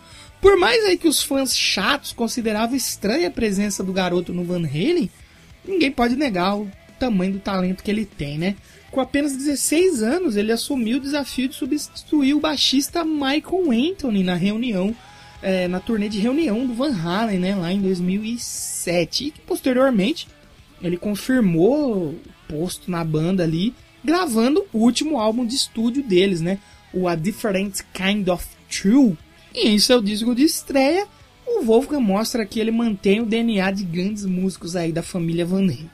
Por mais aí que os fãs chatos consideravam estranha a presença do garoto no Van Halen, ninguém pode negar o tamanho do talento que ele tem, né? Com apenas 16 anos, ele assumiu o desafio de substituir o baixista Michael Anthony na reunião, é, na turnê de reunião do Van Halen, né, lá em 2007. E posteriormente ele confirmou o posto na banda ali, gravando o último álbum de estúdio deles, né, o A Different Kind of True. E em seu disco de estreia, o Wolfgang mostra que ele mantém o DNA de grandes músicos aí da família Van Halen.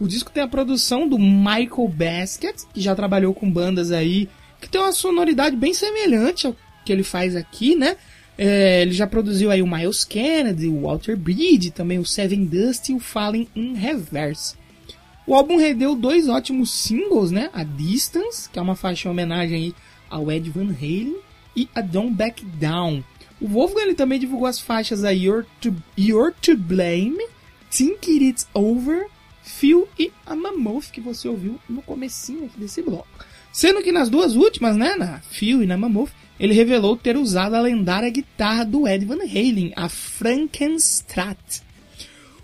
O disco tem a produção do Michael Basket, que já trabalhou com bandas aí que tem uma sonoridade bem semelhante ao que ele faz aqui, né? É, ele já produziu aí o Miles Kennedy, o Walter Bridge, também o Seven Dust e o Falling in Reverse. O álbum rendeu dois ótimos singles, né? A Distance, que é uma faixa em homenagem aí ao Ed Van Halen, e a Don't Back Down. O Wolfgang ele também divulgou as faixas a You're to, You're to Blame, Think It's Over, Feel e a Mammoth, que você ouviu no comecinho aqui desse bloco. Sendo que nas duas últimas, né, na Feel e na Mammoth, ele revelou ter usado a lendária guitarra do Ed Van Halen, a Frankenstrat.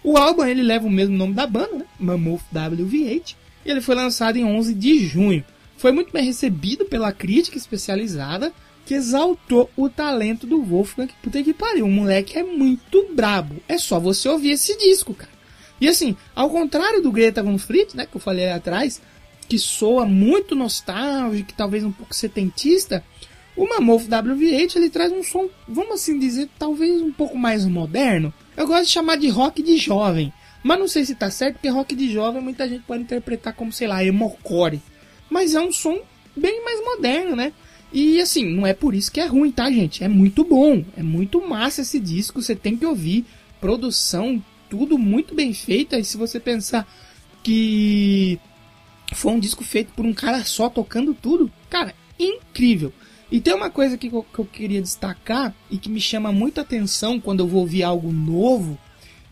O álbum ele leva o mesmo nome da banda, né? Mammoth WVH, e ele foi lançado em 11 de junho. Foi muito bem recebido pela crítica especializada, que exaltou o talento do Wolfgang. Puta que pariu, o moleque é muito brabo. É só você ouvir esse disco, cara. E assim, ao contrário do Greta Van Fleet, né, que eu falei atrás, que soa muito nostálgico, talvez um pouco setentista, o Mammoth WVH ele traz um som, vamos assim dizer, talvez um pouco mais moderno. Eu gosto de chamar de rock de jovem, mas não sei se tá certo, porque rock de jovem muita gente pode interpretar como, sei lá, emocore. Mas é um som bem mais moderno, né? E assim, não é por isso que é ruim, tá, gente? É muito bom, é muito massa esse disco, você tem que ouvir. Produção, tudo muito bem feito. E se você pensar que foi um disco feito por um cara só tocando tudo, cara, incrível. E tem uma coisa que eu, que eu queria destacar e que me chama muita atenção quando eu vou ouvir algo novo,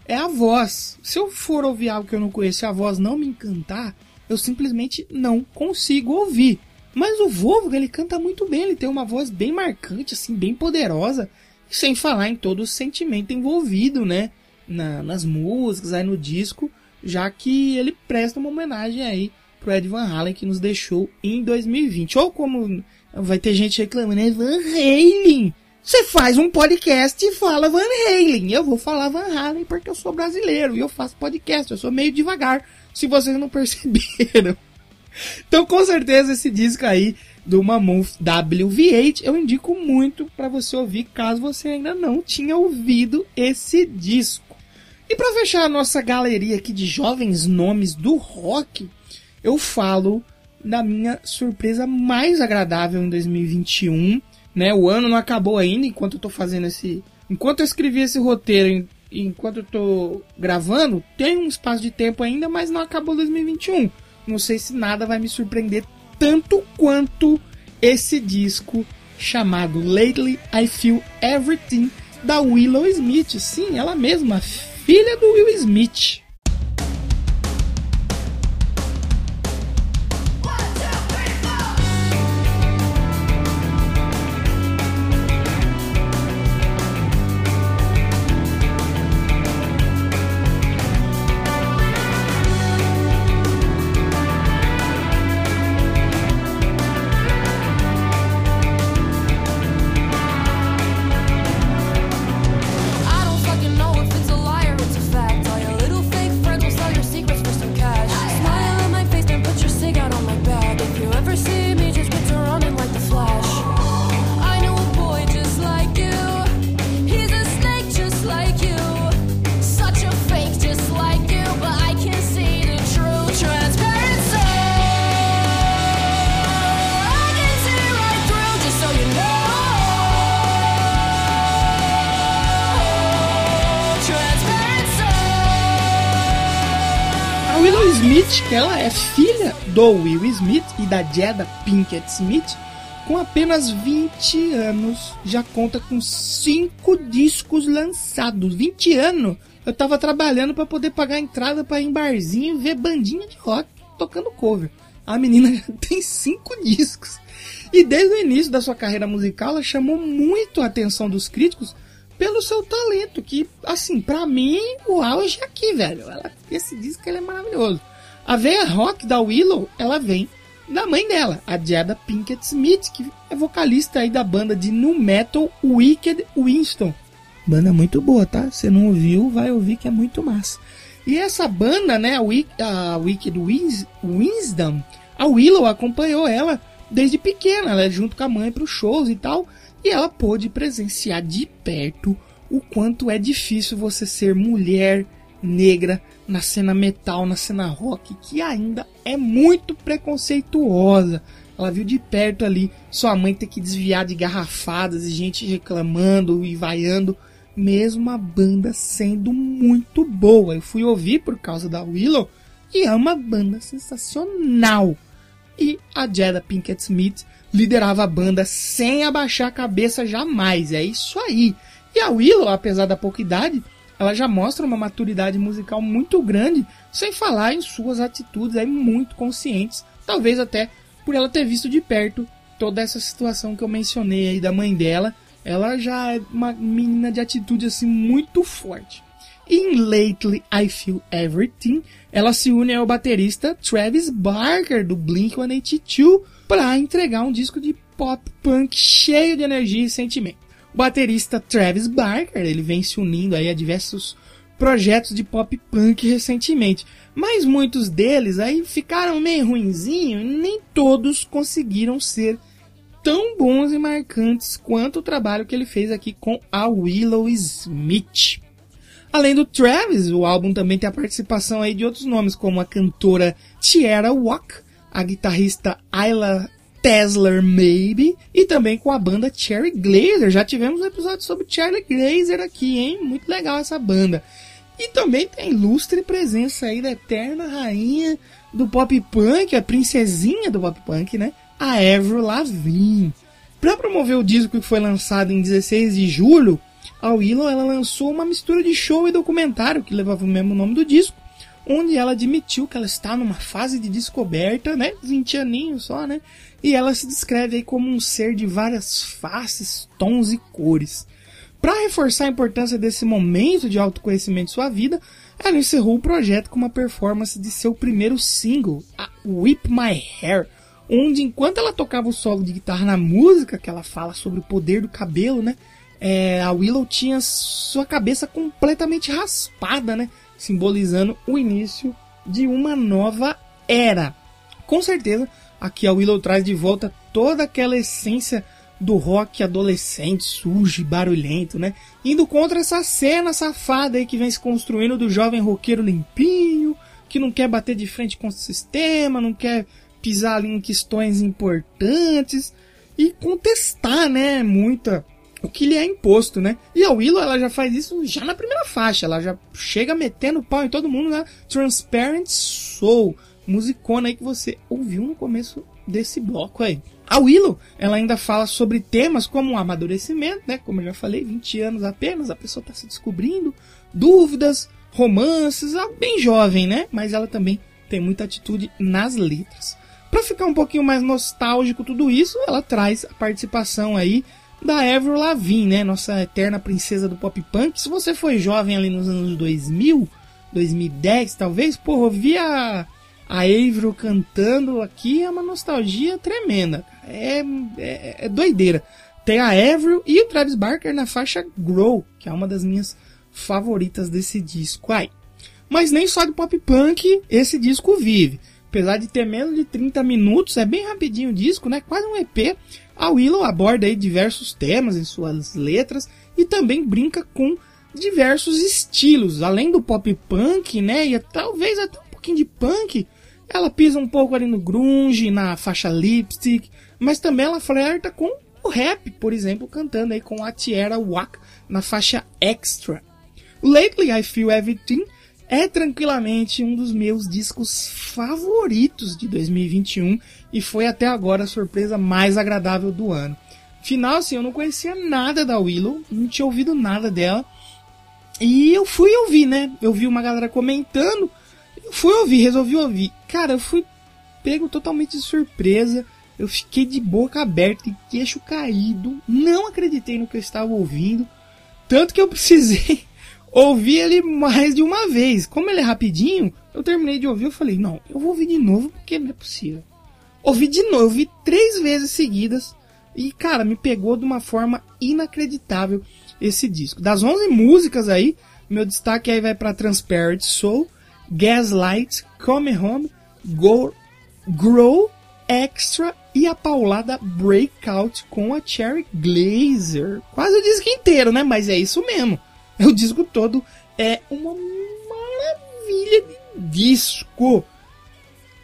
é a voz. Se eu for ouvir algo que eu não conheço e a voz não me encantar, eu simplesmente não consigo ouvir. Mas o Wolfgang, ele canta muito bem, ele tem uma voz bem marcante, assim, bem poderosa, sem falar em todo o sentimento envolvido, né, na, nas músicas, aí no disco, já que ele presta uma homenagem aí pro Ed Van Halen que nos deixou em 2020. Ou como vai ter gente reclamando, é Van Halen. Você faz um podcast e fala Van Halen. Eu vou falar Van Halen porque eu sou brasileiro e eu faço podcast. Eu sou meio devagar, se vocês não perceberam. Então, com certeza, esse disco aí do Mammoth WV8 eu indico muito para você ouvir caso você ainda não tinha ouvido esse disco. E para fechar a nossa galeria aqui de jovens nomes do rock, eu falo da minha surpresa mais agradável em 2021. Né? O ano não acabou ainda enquanto eu tô fazendo esse. Enquanto eu escrevi esse roteiro, enquanto eu tô gravando, tem um espaço de tempo ainda, mas não acabou 2021 não sei se nada vai me surpreender tanto quanto esse disco chamado Lately I Feel Everything da Willow Smith. Sim, ela mesma, filha do Will Smith. Smith, que ela é filha do Will Smith e da Jada Pinkett Smith, com apenas 20 anos, já conta com 5 discos lançados. 20 anos! Eu tava trabalhando para poder pagar a entrada para ir em barzinho ver bandinha de rock tocando cover. A menina tem 5 discos. E desde o início da sua carreira musical, ela chamou muito a atenção dos críticos pelo seu talento, que, assim, pra mim, o auge é aqui, velho. Ela, esse disco ele é maravilhoso. A veia rock da Willow, ela vem da mãe dela, a Jada Pinkett Smith, que é vocalista aí da banda de nu metal Wicked Winston. Banda muito boa, tá? Você não ouviu, vai ouvir que é muito massa. E essa banda, né, a, a Wicked Wins, a Willow acompanhou ela desde pequena, ela é junto com a mãe para os shows e tal, e ela pôde presenciar de perto o quanto é difícil você ser mulher negra na cena metal, na cena rock, que ainda é muito preconceituosa. Ela viu de perto ali sua mãe ter que desviar de garrafadas e gente reclamando e vaiando, mesmo a banda sendo muito boa. Eu fui ouvir por causa da Willow e é uma banda sensacional. E a Jada Pinkett Smith liderava a banda sem abaixar a cabeça jamais. É isso aí. E a Willow, apesar da pouca idade, ela já mostra uma maturidade musical muito grande, sem falar em suas atitudes aí muito conscientes, talvez até por ela ter visto de perto toda essa situação que eu mencionei aí da mãe dela. Ela já é uma menina de atitude assim muito forte. Em Lately I Feel Everything, ela se une ao baterista Travis Barker do Blink-182 para entregar um disco de pop punk cheio de energia e sentimento. O baterista Travis Barker, ele vem se unindo aí a diversos projetos de pop punk recentemente, mas muitos deles aí ficaram meio ruinzinho nem todos conseguiram ser tão bons e marcantes quanto o trabalho que ele fez aqui com a Willow Smith. Além do Travis, o álbum também tem a participação aí de outros nomes, como a cantora Tierra Walk, a guitarrista Ayla Tesla Maybe e também com a banda Cherry Glazer. Já tivemos um episódio sobre Cherry Glazer aqui, hein? Muito legal essa banda. E também tem ilustre presença aí da eterna rainha do pop punk, a princesinha do pop punk, né? A Avril Lavigne. Para promover o disco que foi lançado em 16 de julho, a Willow ela lançou uma mistura de show e documentário que levava o mesmo nome do disco, onde ela admitiu que ela está numa fase de descoberta, né? 20 aninhos só, né? E ela se descreve aí como um ser de várias faces, tons e cores. Para reforçar a importância desse momento de autoconhecimento de sua vida, ela encerrou o projeto com uma performance de seu primeiro single, a Whip My Hair, onde enquanto ela tocava o solo de guitarra na música, que ela fala sobre o poder do cabelo, né? É, a Willow tinha sua cabeça completamente raspada, né? simbolizando o início de uma nova era. Com certeza, aqui a Willow traz de volta toda aquela essência do rock adolescente, sujo e barulhento, né? Indo contra essa cena safada aí que vem se construindo do jovem roqueiro limpinho, que não quer bater de frente com o sistema, não quer pisar ali em questões importantes e contestar, né, muita o que lhe é imposto, né? E a Willow, ela já faz isso já na primeira faixa, ela já chega metendo pau em todo mundo na Transparent Soul, musicona aí que você ouviu no começo desse bloco aí. A Willow, ela ainda fala sobre temas como amadurecimento, né? Como eu já falei, 20 anos apenas, a pessoa está se descobrindo, dúvidas, romances, algo bem jovem, né? Mas ela também tem muita atitude nas letras. Para ficar um pouquinho mais nostálgico tudo isso, ela traz a participação aí da Avril Lavigne, né? Nossa eterna princesa do pop punk. Se você foi jovem ali nos anos 2000, 2010 talvez, porra, ouvir a, a Avril cantando aqui é uma nostalgia tremenda. É, é, é doideira. Tem a Avril e o Travis Barker na faixa Grow, que é uma das minhas favoritas desse disco. Mas nem só de pop punk esse disco vive. Apesar de ter menos de 30 minutos, é bem rapidinho o disco, né? Quase um EP. A Willow aborda aí diversos temas em suas letras e também brinca com diversos estilos, além do pop punk, né, e talvez até um pouquinho de punk. Ela pisa um pouco ali no grunge, na faixa lipstick, mas também ela flerta com o rap, por exemplo, cantando aí com a Tierra Wack na faixa Extra. Lately I Feel Everything é tranquilamente um dos meus discos favoritos de 2021 e foi até agora a surpresa mais agradável do ano. Final, assim, eu não conhecia nada da Willow, não tinha ouvido nada dela. E eu fui ouvir, né? Eu vi uma galera comentando, fui ouvir, resolvi ouvir. Cara, eu fui pego totalmente de surpresa. Eu fiquei de boca aberta e queixo caído. Não acreditei no que eu estava ouvindo. Tanto que eu precisei ouvir ele mais de uma vez. Como ele é rapidinho, eu terminei de ouvir. Eu falei, não, eu vou ouvir de novo porque não é possível. Ouvi de novo, ouvi três vezes seguidas. E, cara, me pegou de uma forma inacreditável esse disco. Das 11 músicas aí, meu destaque aí vai para Transparent Soul, Gaslight, Come Home, Go, Grow, Extra e a paulada Breakout com a Cherry Glazer. Quase o disco inteiro, né? Mas é isso mesmo. O disco todo é uma maravilha de disco.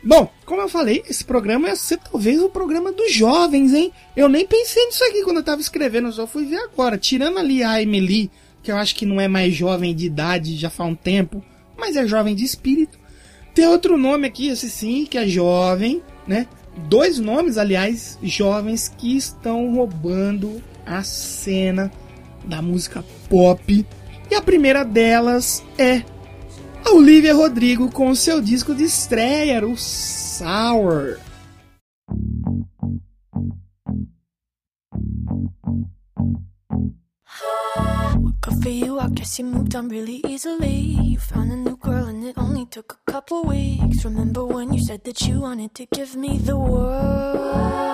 Bom, como eu falei, esse programa ia ser talvez o programa dos jovens, hein? Eu nem pensei nisso aqui quando eu tava escrevendo, só fui ver agora. Tirando ali a Emily, que eu acho que não é mais jovem de idade já faz um tempo, mas é jovem de espírito. Tem outro nome aqui, esse sim, que é jovem, né? Dois nomes, aliás, jovens que estão roubando a cena da música pop. E a primeira delas é a Olivia Rodrigo com seu disco de estreia, o Sour. For you, I guess you moved on really easily. You found a new girl and it only took a couple weeks. Remember when you said that you wanted to give me the world?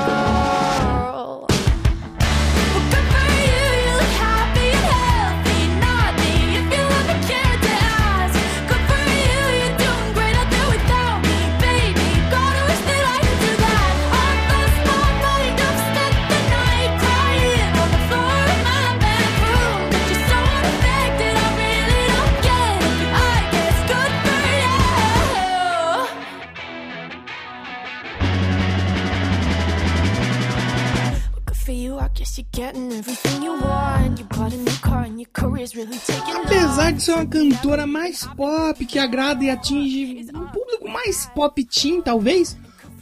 Apesar de ser uma cantora mais pop, que agrada e atinge um público mais pop teen, talvez,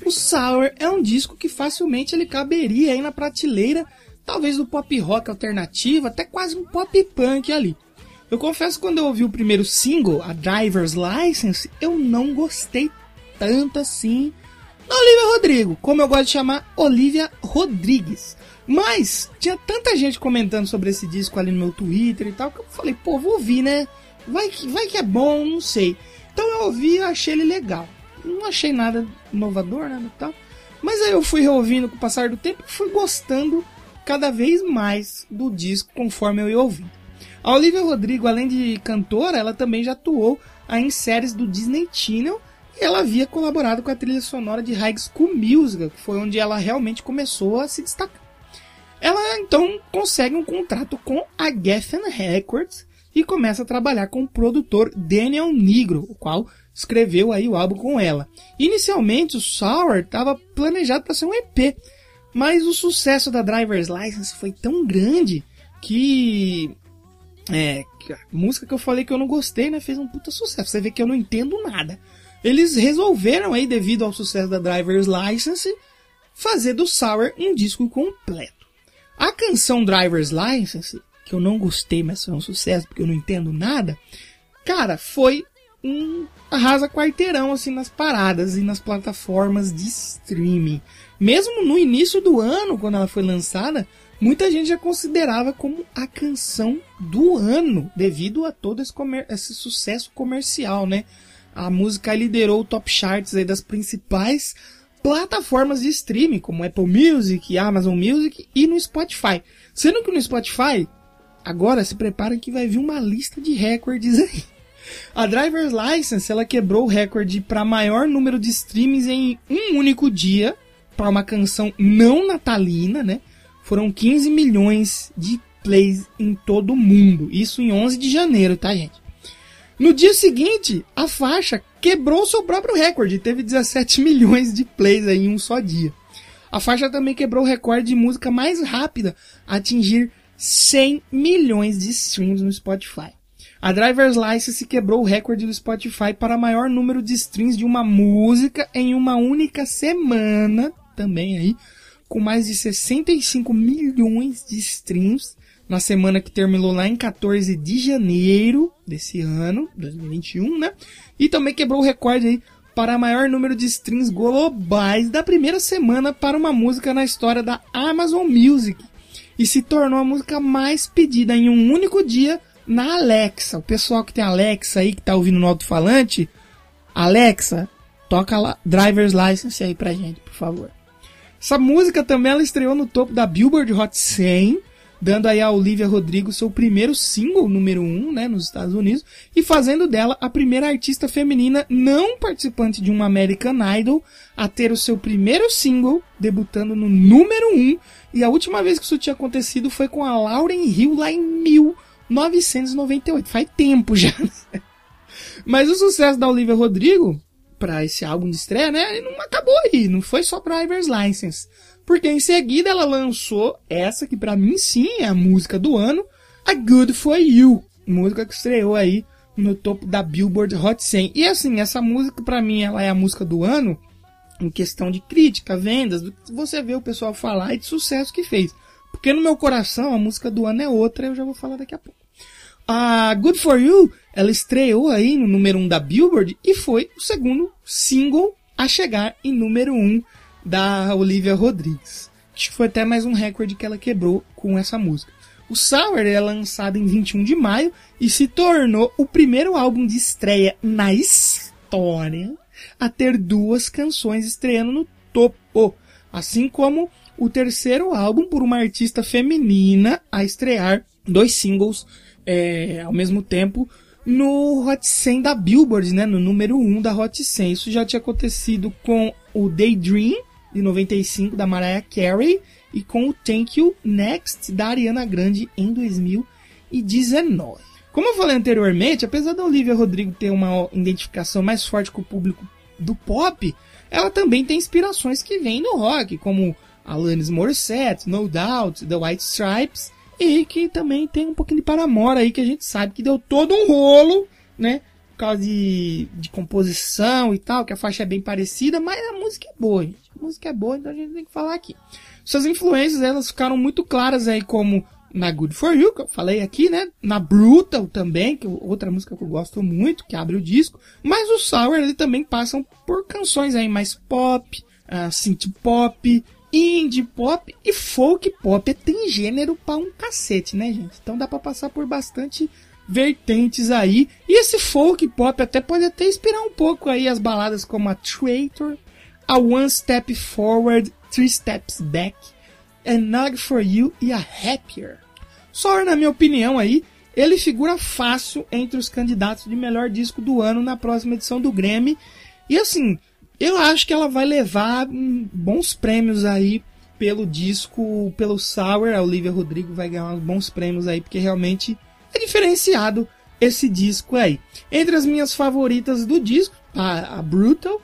o Sour é um disco que facilmente ele caberia aí na prateleira, talvez do pop rock alternativo, até quase um pop punk ali. Eu confesso que quando eu ouvi o primeiro single, a Driver's License, eu não gostei tanto assim da Olivia Rodrigo, como eu gosto de chamar Olivia Rodrigues. Mas tinha tanta gente comentando sobre esse disco ali no meu Twitter e tal, que eu falei, pô, vou ouvir, né? Vai que, vai que é bom, não sei. Então eu ouvi e achei ele legal. Não achei nada inovador, nada tal. Mas aí eu fui reouvindo com o passar do tempo e fui gostando cada vez mais do disco conforme eu ia ouvindo. A Olivia Rodrigo, além de cantora, ela também já atuou em séries do Disney Channel e ela havia colaborado com a trilha sonora de High School Musical, que foi onde ela realmente começou a se destacar. Ela então consegue um contrato com a Geffen Records e começa a trabalhar com o produtor Daniel Negro, o qual escreveu aí o álbum com ela. Inicialmente o Sour estava planejado para ser um EP, mas o sucesso da Driver's License foi tão grande que é, a música que eu falei que eu não gostei, né, fez um puta sucesso. Você vê que eu não entendo nada. Eles resolveram aí devido ao sucesso da Driver's License fazer do Sour um disco completo. A canção Driver's License, que eu não gostei, mas foi um sucesso porque eu não entendo nada, cara, foi um arrasa quarteirão assim nas paradas e nas plataformas de streaming. Mesmo no início do ano, quando ela foi lançada, muita gente já considerava como a canção do ano, devido a todo esse, esse sucesso comercial, né? A música liderou o top charts das principais plataformas de streaming, como Apple Music, Amazon Music e no Spotify. Sendo que no Spotify, agora se preparem que vai vir uma lista de recordes aí. A Driver's License ela quebrou o recorde para maior número de streamings em um único dia para uma canção não natalina, né? Foram 15 milhões de plays em todo o mundo. Isso em 11 de janeiro, tá, gente? No dia seguinte, a faixa quebrou seu próprio recorde, teve 17 milhões de plays aí em um só dia. A faixa também quebrou o recorde de música mais rápida a atingir 100 milhões de streams no Spotify. A Driver's License quebrou o recorde do Spotify para maior número de streams de uma música em uma única semana, também aí, com mais de 65 milhões de streams na semana que terminou lá em 14 de janeiro desse ano, 2021, né? E também quebrou o recorde aí para maior número de streams globais da primeira semana para uma música na história da Amazon Music e se tornou a música mais pedida em um único dia na Alexa. O pessoal que tem Alexa aí que tá ouvindo no alto-falante, Alexa, toca lá Driver's License aí pra gente, por favor. Essa música também ela estreou no topo da Billboard Hot 100, dando aí a Olivia Rodrigo seu primeiro single número 1, um, né, nos Estados Unidos, e fazendo dela a primeira artista feminina não participante de um American Idol a ter o seu primeiro single debutando no número 1, um, e a última vez que isso tinha acontecido foi com a Lauren Hill lá em 1998. Faz tempo já. Mas o sucesso da Olivia Rodrigo para esse álbum de estreia, né, não acabou aí, não foi só Driver's License. Porque em seguida ela lançou essa que para mim sim é a música do ano, A Good For You, música que estreou aí no topo da Billboard Hot 100. E assim, essa música para mim ela é a música do ano em questão de crítica, vendas, do que você vê o pessoal falar e de sucesso que fez. Porque no meu coração a música do ano é outra, eu já vou falar daqui a pouco. A Good For You, ela estreou aí no número 1 um da Billboard e foi o segundo single a chegar em número 1 um da Olivia Rodrigues. Acho que foi até mais um recorde que ela quebrou com essa música. O Sour é lançado em 21 de maio e se tornou o primeiro álbum de estreia na história a ter duas canções estreando no topo, assim como o terceiro álbum por uma artista feminina a estrear dois singles é, ao mesmo tempo no Hot 100 da Billboard, né, no número 1 da Hot 100. Isso já tinha acontecido com o Daydream, de 95, da Mariah Carey, e com o Thank You Next, da Ariana Grande, em 2019. Como eu falei anteriormente, apesar da Olivia Rodrigo ter uma identificação mais forte com o público do pop, ela também tem inspirações que vêm do rock, como Alanis Morissette, No Doubt, The White Stripes, e que também tem um pouquinho de Paramore aí, que a gente sabe que deu todo um rolo, né? Por causa de, de composição e tal, que a faixa é bem parecida, mas a música é boa, gente. Música é boa, então a gente tem que falar aqui. Suas influências, elas ficaram muito claras aí, como na Good For You, que eu falei aqui, né? Na Brutal também, que é outra música que eu gosto muito, que abre o disco. Mas o Sour, ele também passam por canções aí mais pop, uh, synth pop, indie pop e folk pop. Tem gênero pra um cacete, né, gente? Então dá pra passar por bastante vertentes aí. E esse folk pop até pode até inspirar um pouco aí as baladas como a Traitor, a One Step Forward, Three Steps Back, Enough For You e a Happier. Só na minha opinião aí, ele figura fácil entre os candidatos de melhor disco do ano na próxima edição do Grammy. E assim, eu acho que ela vai levar bons prêmios aí pelo disco, pelo Sour. A Olivia Rodrigo vai ganhar uns bons prêmios aí, porque realmente é diferenciado esse disco aí. Entre as minhas favoritas do disco, a, a Brutal,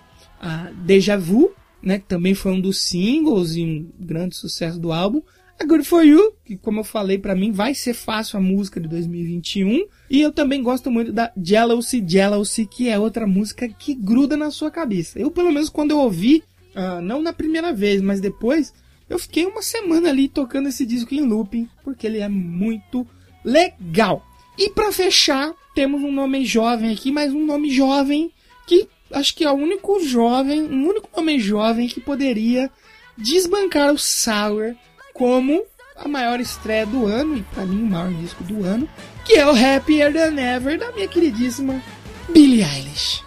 a Deja Vu, né, que também foi um dos singles e um grande sucesso do álbum. A Good For You, que como eu falei para mim vai ser fácil a música de 2021. E eu também gosto muito da Jealousy Jealousy, que é outra música que gruda na sua cabeça. Eu pelo menos quando eu ouvi, uh, não na primeira vez, mas depois, eu fiquei uma semana ali tocando esse disco em looping, porque ele é muito legal. E para fechar, temos um nome jovem aqui, mas um nome jovem que acho que é o único jovem, um único nome jovem que poderia desbancar o Sour como a maior estreia do ano, e para mim o maior disco do ano, que é o Happier Than Ever da minha queridíssima Billie Eilish.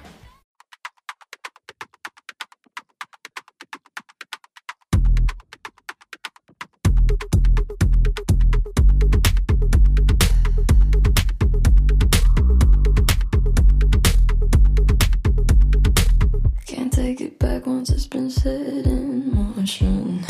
Once it's been set in motion.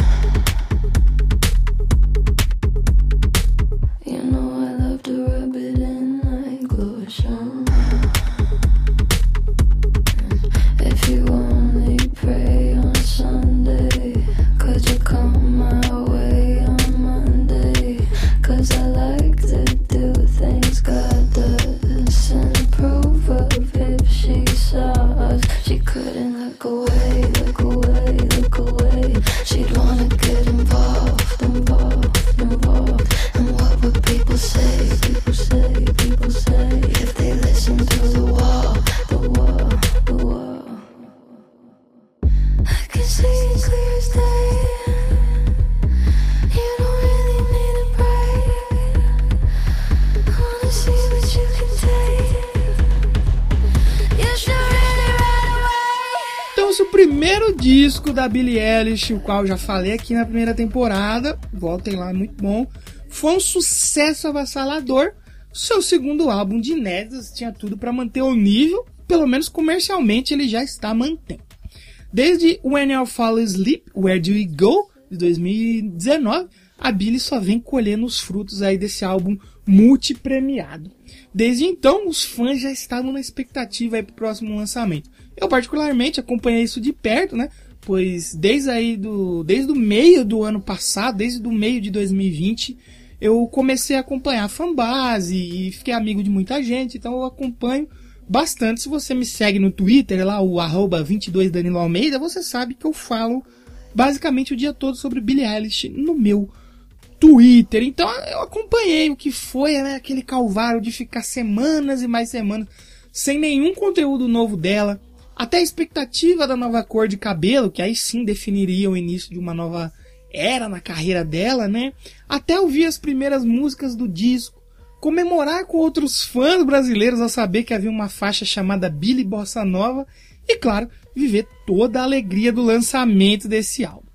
Da Billie Eilish, o qual eu já falei aqui na primeira temporada. Voltem lá, muito bom. Foi um sucesso avassalador. Seu segundo álbum de inéditas tinha tudo para manter o nível, pelo menos comercialmente ele já está mantendo. Desde When I Fall Asleep, Where Do We Go, de 2019, a Billie só vem colhendo os frutos aí desse álbum multipremiado. Desde então, os fãs já estavam na expectativa aí pro próximo lançamento. Eu particularmente acompanhei isso de perto, né? Pois desde aí do desde o meio do ano passado, desde o meio de 2020, eu comecei a acompanhar a fanbase e fiquei amigo de muita gente, então eu acompanho bastante. Se você me segue no Twitter, lá o arroba 22 Danilo Almeida, você sabe que eu falo basicamente o dia todo sobre Billie Eilish no meu Twitter. Então eu acompanhei o que foi né, aquele calvário de ficar semanas e mais semanas sem nenhum conteúdo novo dela. Até a expectativa da nova cor de cabelo, que aí sim definiria o início de uma nova era na carreira dela, né? Até ouvir as primeiras músicas do disco, comemorar com outros fãs brasileiros ao saber que havia uma faixa chamada Billy Bossa Nova e, claro, viver toda a alegria do lançamento desse álbum.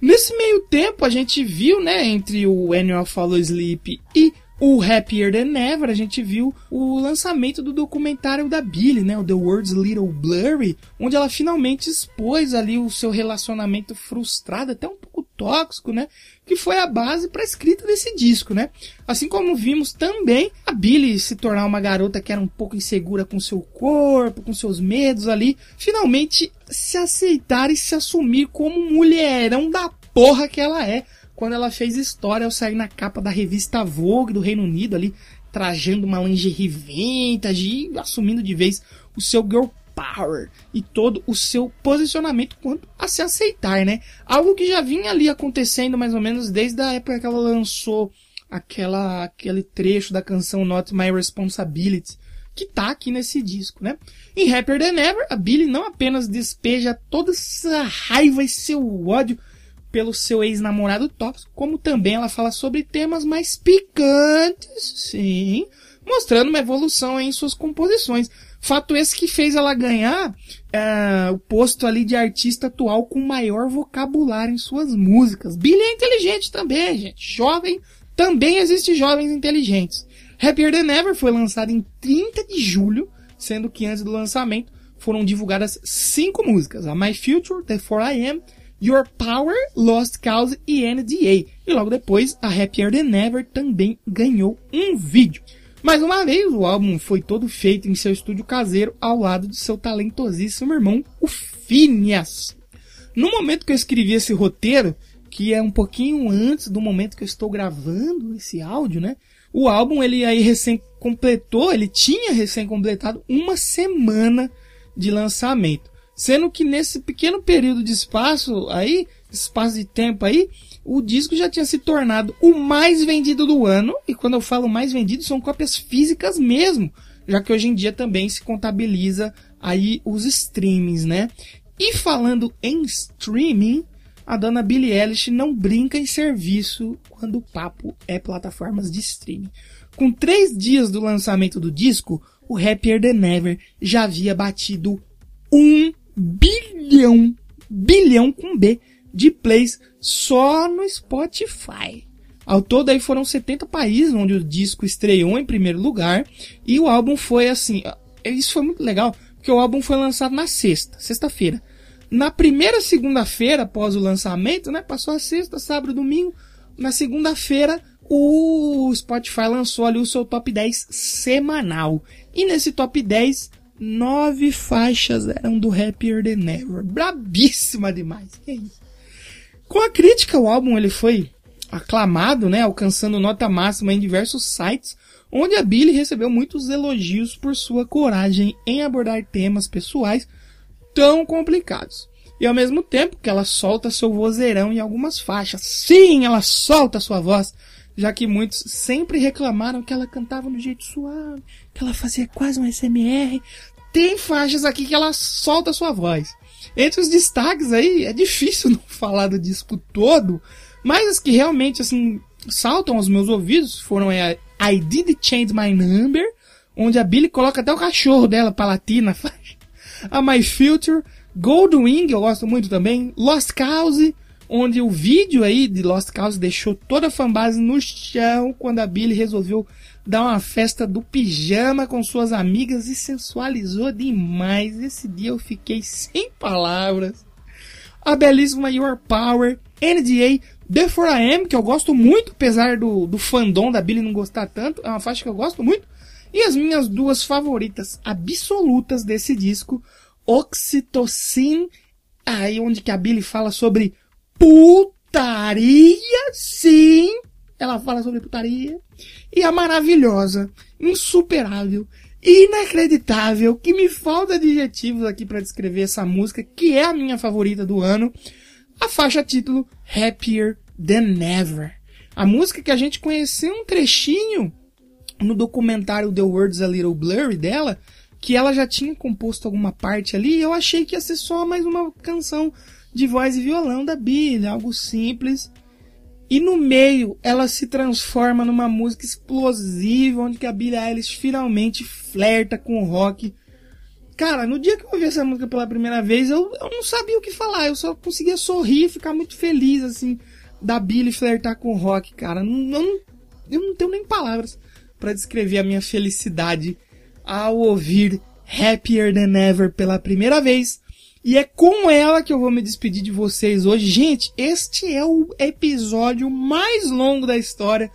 Nesse meio tempo, a gente viu, né, entre o Annual Follow Sleep e o Happier Than Ever, a gente viu o lançamento do documentário da Billie, né, o The World's Little Blurry, onde ela finalmente expôs ali o seu relacionamento frustrado, até um pouco tóxico, né, que foi a base para a escrita desse disco, né. Assim como vimos também a Billie se tornar uma garota que era um pouco insegura com seu corpo, com seus medos ali, finalmente se aceitar e se assumir como mulherão da porra que ela é, quando ela fez história ao sair na capa da revista Vogue do Reino Unido ali, trajando uma lingerie vintage e assumindo de vez o seu girl power e todo o seu posicionamento quanto a se aceitar, né? Algo que já vinha ali acontecendo mais ou menos desde a época que ela lançou aquela aquele trecho da canção Not My Responsibility, que tá aqui nesse disco, né? Em Happier Than Ever, a Billie não apenas despeja toda essa raiva e seu ódio pelo seu ex-namorado tóxico, como também ela fala sobre temas mais picantes, sim, mostrando uma evolução em suas composições. Fato esse que fez ela ganhar uh, o posto ali de artista atual com maior vocabulário em suas músicas. Billy é inteligente também, gente. Jovem, também existe jovens inteligentes. Happier Than Ever foi lançado em 30 de julho, sendo que antes do lançamento foram divulgadas cinco músicas: a My Future, The 4I Am, Your Power, Lost Cause e NDA. E logo depois, a Happier Than Ever também ganhou um vídeo. Mais uma vez, o álbum foi todo feito em seu estúdio caseiro ao lado do seu talentosíssimo irmão, o Phineas. No momento que eu escrevi esse roteiro, que é um pouquinho antes do momento que eu estou gravando esse áudio, né? O álbum ele aí recém completou, ele tinha recém completado uma semana de lançamento. Sendo que nesse pequeno período de espaço aí, espaço de tempo aí, o disco já tinha se tornado o mais vendido do ano. E quando eu falo mais vendido, são cópias físicas mesmo. Já que hoje em dia também se contabiliza aí os streamings, né? E falando em streaming, a dona Billie Eilish não brinca em serviço quando o papo é plataformas de streaming. Com três dias do lançamento do disco, o Happier Than Ever já havia batido um bilhão, bilhão com B, de plays só no Spotify. Ao todo aí foram 70 países onde o disco estreou em primeiro lugar e o álbum foi assim, isso foi muito legal, porque o álbum foi lançado na sexta, sexta-feira. Na primeira segunda-feira após o lançamento, né, passou a sexta, sábado, domingo, na segunda-feira o Spotify lançou ali o seu top 10 semanal. E nesse top 10 nove faixas eram do Happier Than Ever. Brabíssima demais. Com a crítica, o álbum ele foi aclamado, né, alcançando nota máxima em diversos sites, onde a Billie recebeu muitos elogios por sua coragem em abordar temas pessoais tão complicados. E ao mesmo tempo que ela solta seu vozeirão em algumas faixas. Sim, ela solta sua voz, já que muitos sempre reclamaram que ela cantava do jeito suave, que ela fazia quase um SMR. Tem faixas aqui que ela solta sua voz. Entre os destaques aí, é difícil não falar do disco todo, mas as que realmente assim saltam aos meus ouvidos foram a I Did Change My Number, onde a Billy coloca até o cachorro dela pra latir na faixa. A My Future, Goldwing, eu gosto muito também, Lost Cause, onde o vídeo aí de Lost Cause deixou toda a fanbase no chão quando a Billy resolveu dar uma festa do pijama com suas amigas e sensualizou demais. Esse dia eu fiquei sem palavras. A belíssima Your Power, NDA, Before I Am, que eu gosto muito, apesar do, do fandom da Billy não gostar tanto, é uma faixa que eu gosto muito. E as minhas duas favoritas absolutas desse disco, Oxytocin, aí onde que a Billy fala sobre putaria, sim, ela fala sobre putaria, e a maravilhosa, insuperável, inacreditável, que me falta adjetivos aqui para descrever essa música, que é a minha favorita do ano, a faixa título Happier Than Ever. A música que a gente conheceu um trechinho no documentário The Words a Little Blurry dela, que ela já tinha composto alguma parte ali, e eu achei que ia ser só mais uma canção de voz e violão da Billie, algo simples. E no meio ela se transforma numa música explosiva, onde que a Billie Eilish finalmente flerta com o rock. Cara, no dia que eu ouvi essa música pela primeira vez, eu, eu não sabia o que falar, eu só conseguia sorrir ficar muito feliz, assim, da Billie flertar com o rock, cara. Não, não, eu não tenho nem palavras para descrever a minha felicidade ao ouvir Happier Than Ever pela primeira vez. E é com ela que eu vou me despedir de vocês hoje. Gente, este é o episódio mais longo da história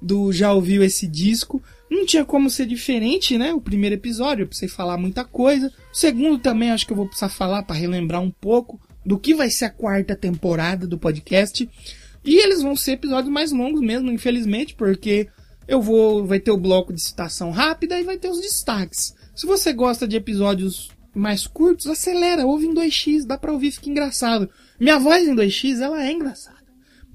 do Já Ouviu Esse Disco. Não tinha como ser diferente, né? O primeiro episódio, eu precisei falar muita coisa. O segundo também acho que eu vou precisar falar para relembrar um pouco do que vai ser a quarta temporada do podcast. E eles vão ser episódios mais longos mesmo, infelizmente, porque eu vou vai ter o bloco de citação rápida e vai ter os destaques. Se você gosta de episódios mais curtos, acelera, ouve em 2x, dá pra ouvir, fica engraçado. Minha voz em 2x, ela é engraçada.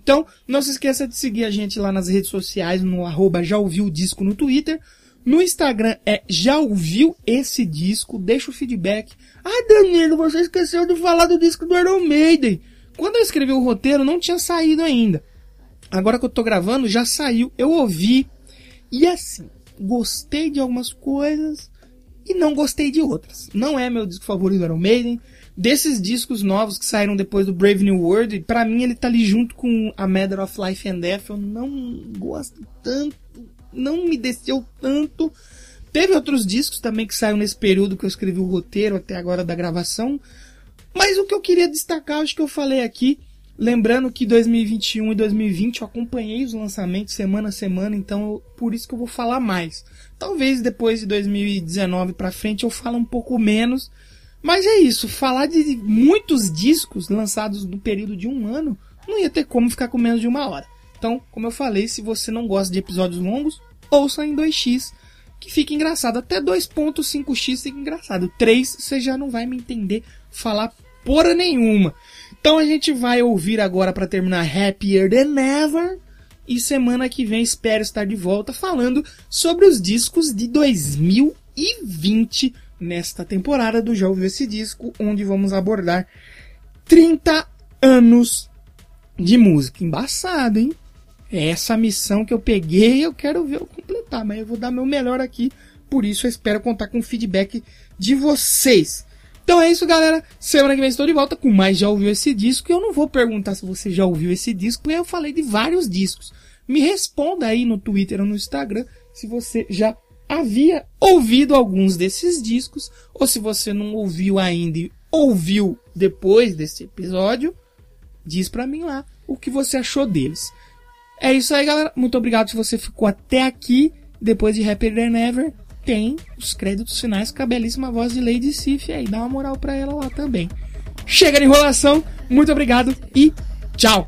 Então, não se esqueça de seguir a gente lá nas redes sociais, no arroba já ouviu o disco no Twitter. No Instagram é já ouviu esse disco, deixa o feedback. Ah, Danilo, você esqueceu de falar do disco do Iron Maiden. Quando eu escrevi o roteiro, não tinha saído ainda. Agora que eu tô gravando, já saiu. Eu ouvi. E assim, gostei de algumas coisas e não gostei de outras. Não é meu disco favorito Iron Maiden. Desses discos novos que saíram depois do Brave New World, para mim ele tá ali junto com a Matter of Life and Death. Eu não gosto tanto, não me desceu tanto. Teve outros discos também que saíram nesse período que eu escrevi o roteiro até agora da gravação. Mas o que eu queria destacar, acho que eu falei aqui, lembrando que 2021 e 2020 eu acompanhei os lançamentos semana a semana, então por isso que eu vou falar mais. Talvez depois de 2019 para frente eu fale um pouco menos, mas é isso, falar de muitos discos lançados no período de um ano, não ia ter como ficar com menos de uma hora. Então, como eu falei, se você não gosta de episódios longos, ouça em 2x, que fica engraçado. Até 2.5x fica engraçado. 3 você já não vai me entender falar porra nenhuma. Então a gente vai ouvir agora para terminar Happier Than Ever. E semana que vem espero estar de volta falando sobre os discos de 2020 nesta temporada do Já Ouviu Esse Disco, onde vamos abordar 30 anos de música. Embaçado, hein? É essa missão que eu peguei, eu quero ver eu completar, mas eu vou dar meu melhor aqui. Por isso eu espero contar com o feedback de vocês. Então é isso, galera. Semana que vem estou de volta com mais Já Ouviu Esse Disco. E eu não vou perguntar se você já ouviu esse disco, porque eu falei de vários discos. Me responda aí no Twitter ou no Instagram se você já havia ouvido alguns desses discos, ou se você não ouviu ainda e ouviu depois desse episódio, diz pra mim lá o que você achou deles. É isso aí, galera. Muito obrigado se você ficou até aqui. Depois de Happier Than Ever, tem os créditos finais com a belíssima voz de Lady Sif aí. Dá uma moral pra ela lá também. Chega de enrolação. Muito obrigado e tchau.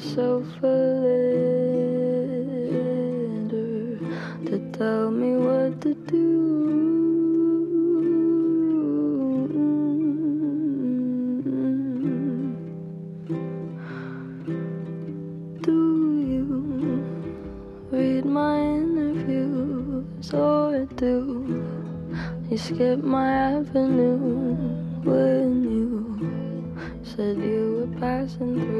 myself a letter to tell me what to do. Do you read my interviews or do you skip my avenue when you said you were passing through?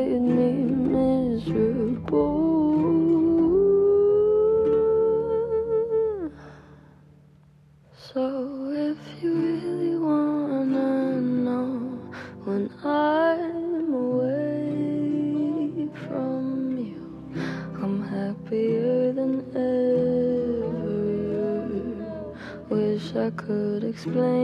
explain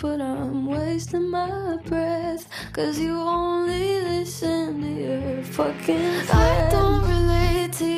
but I'm wasting my breath. Cause you only listen to your fucking friends. I don't relate to you.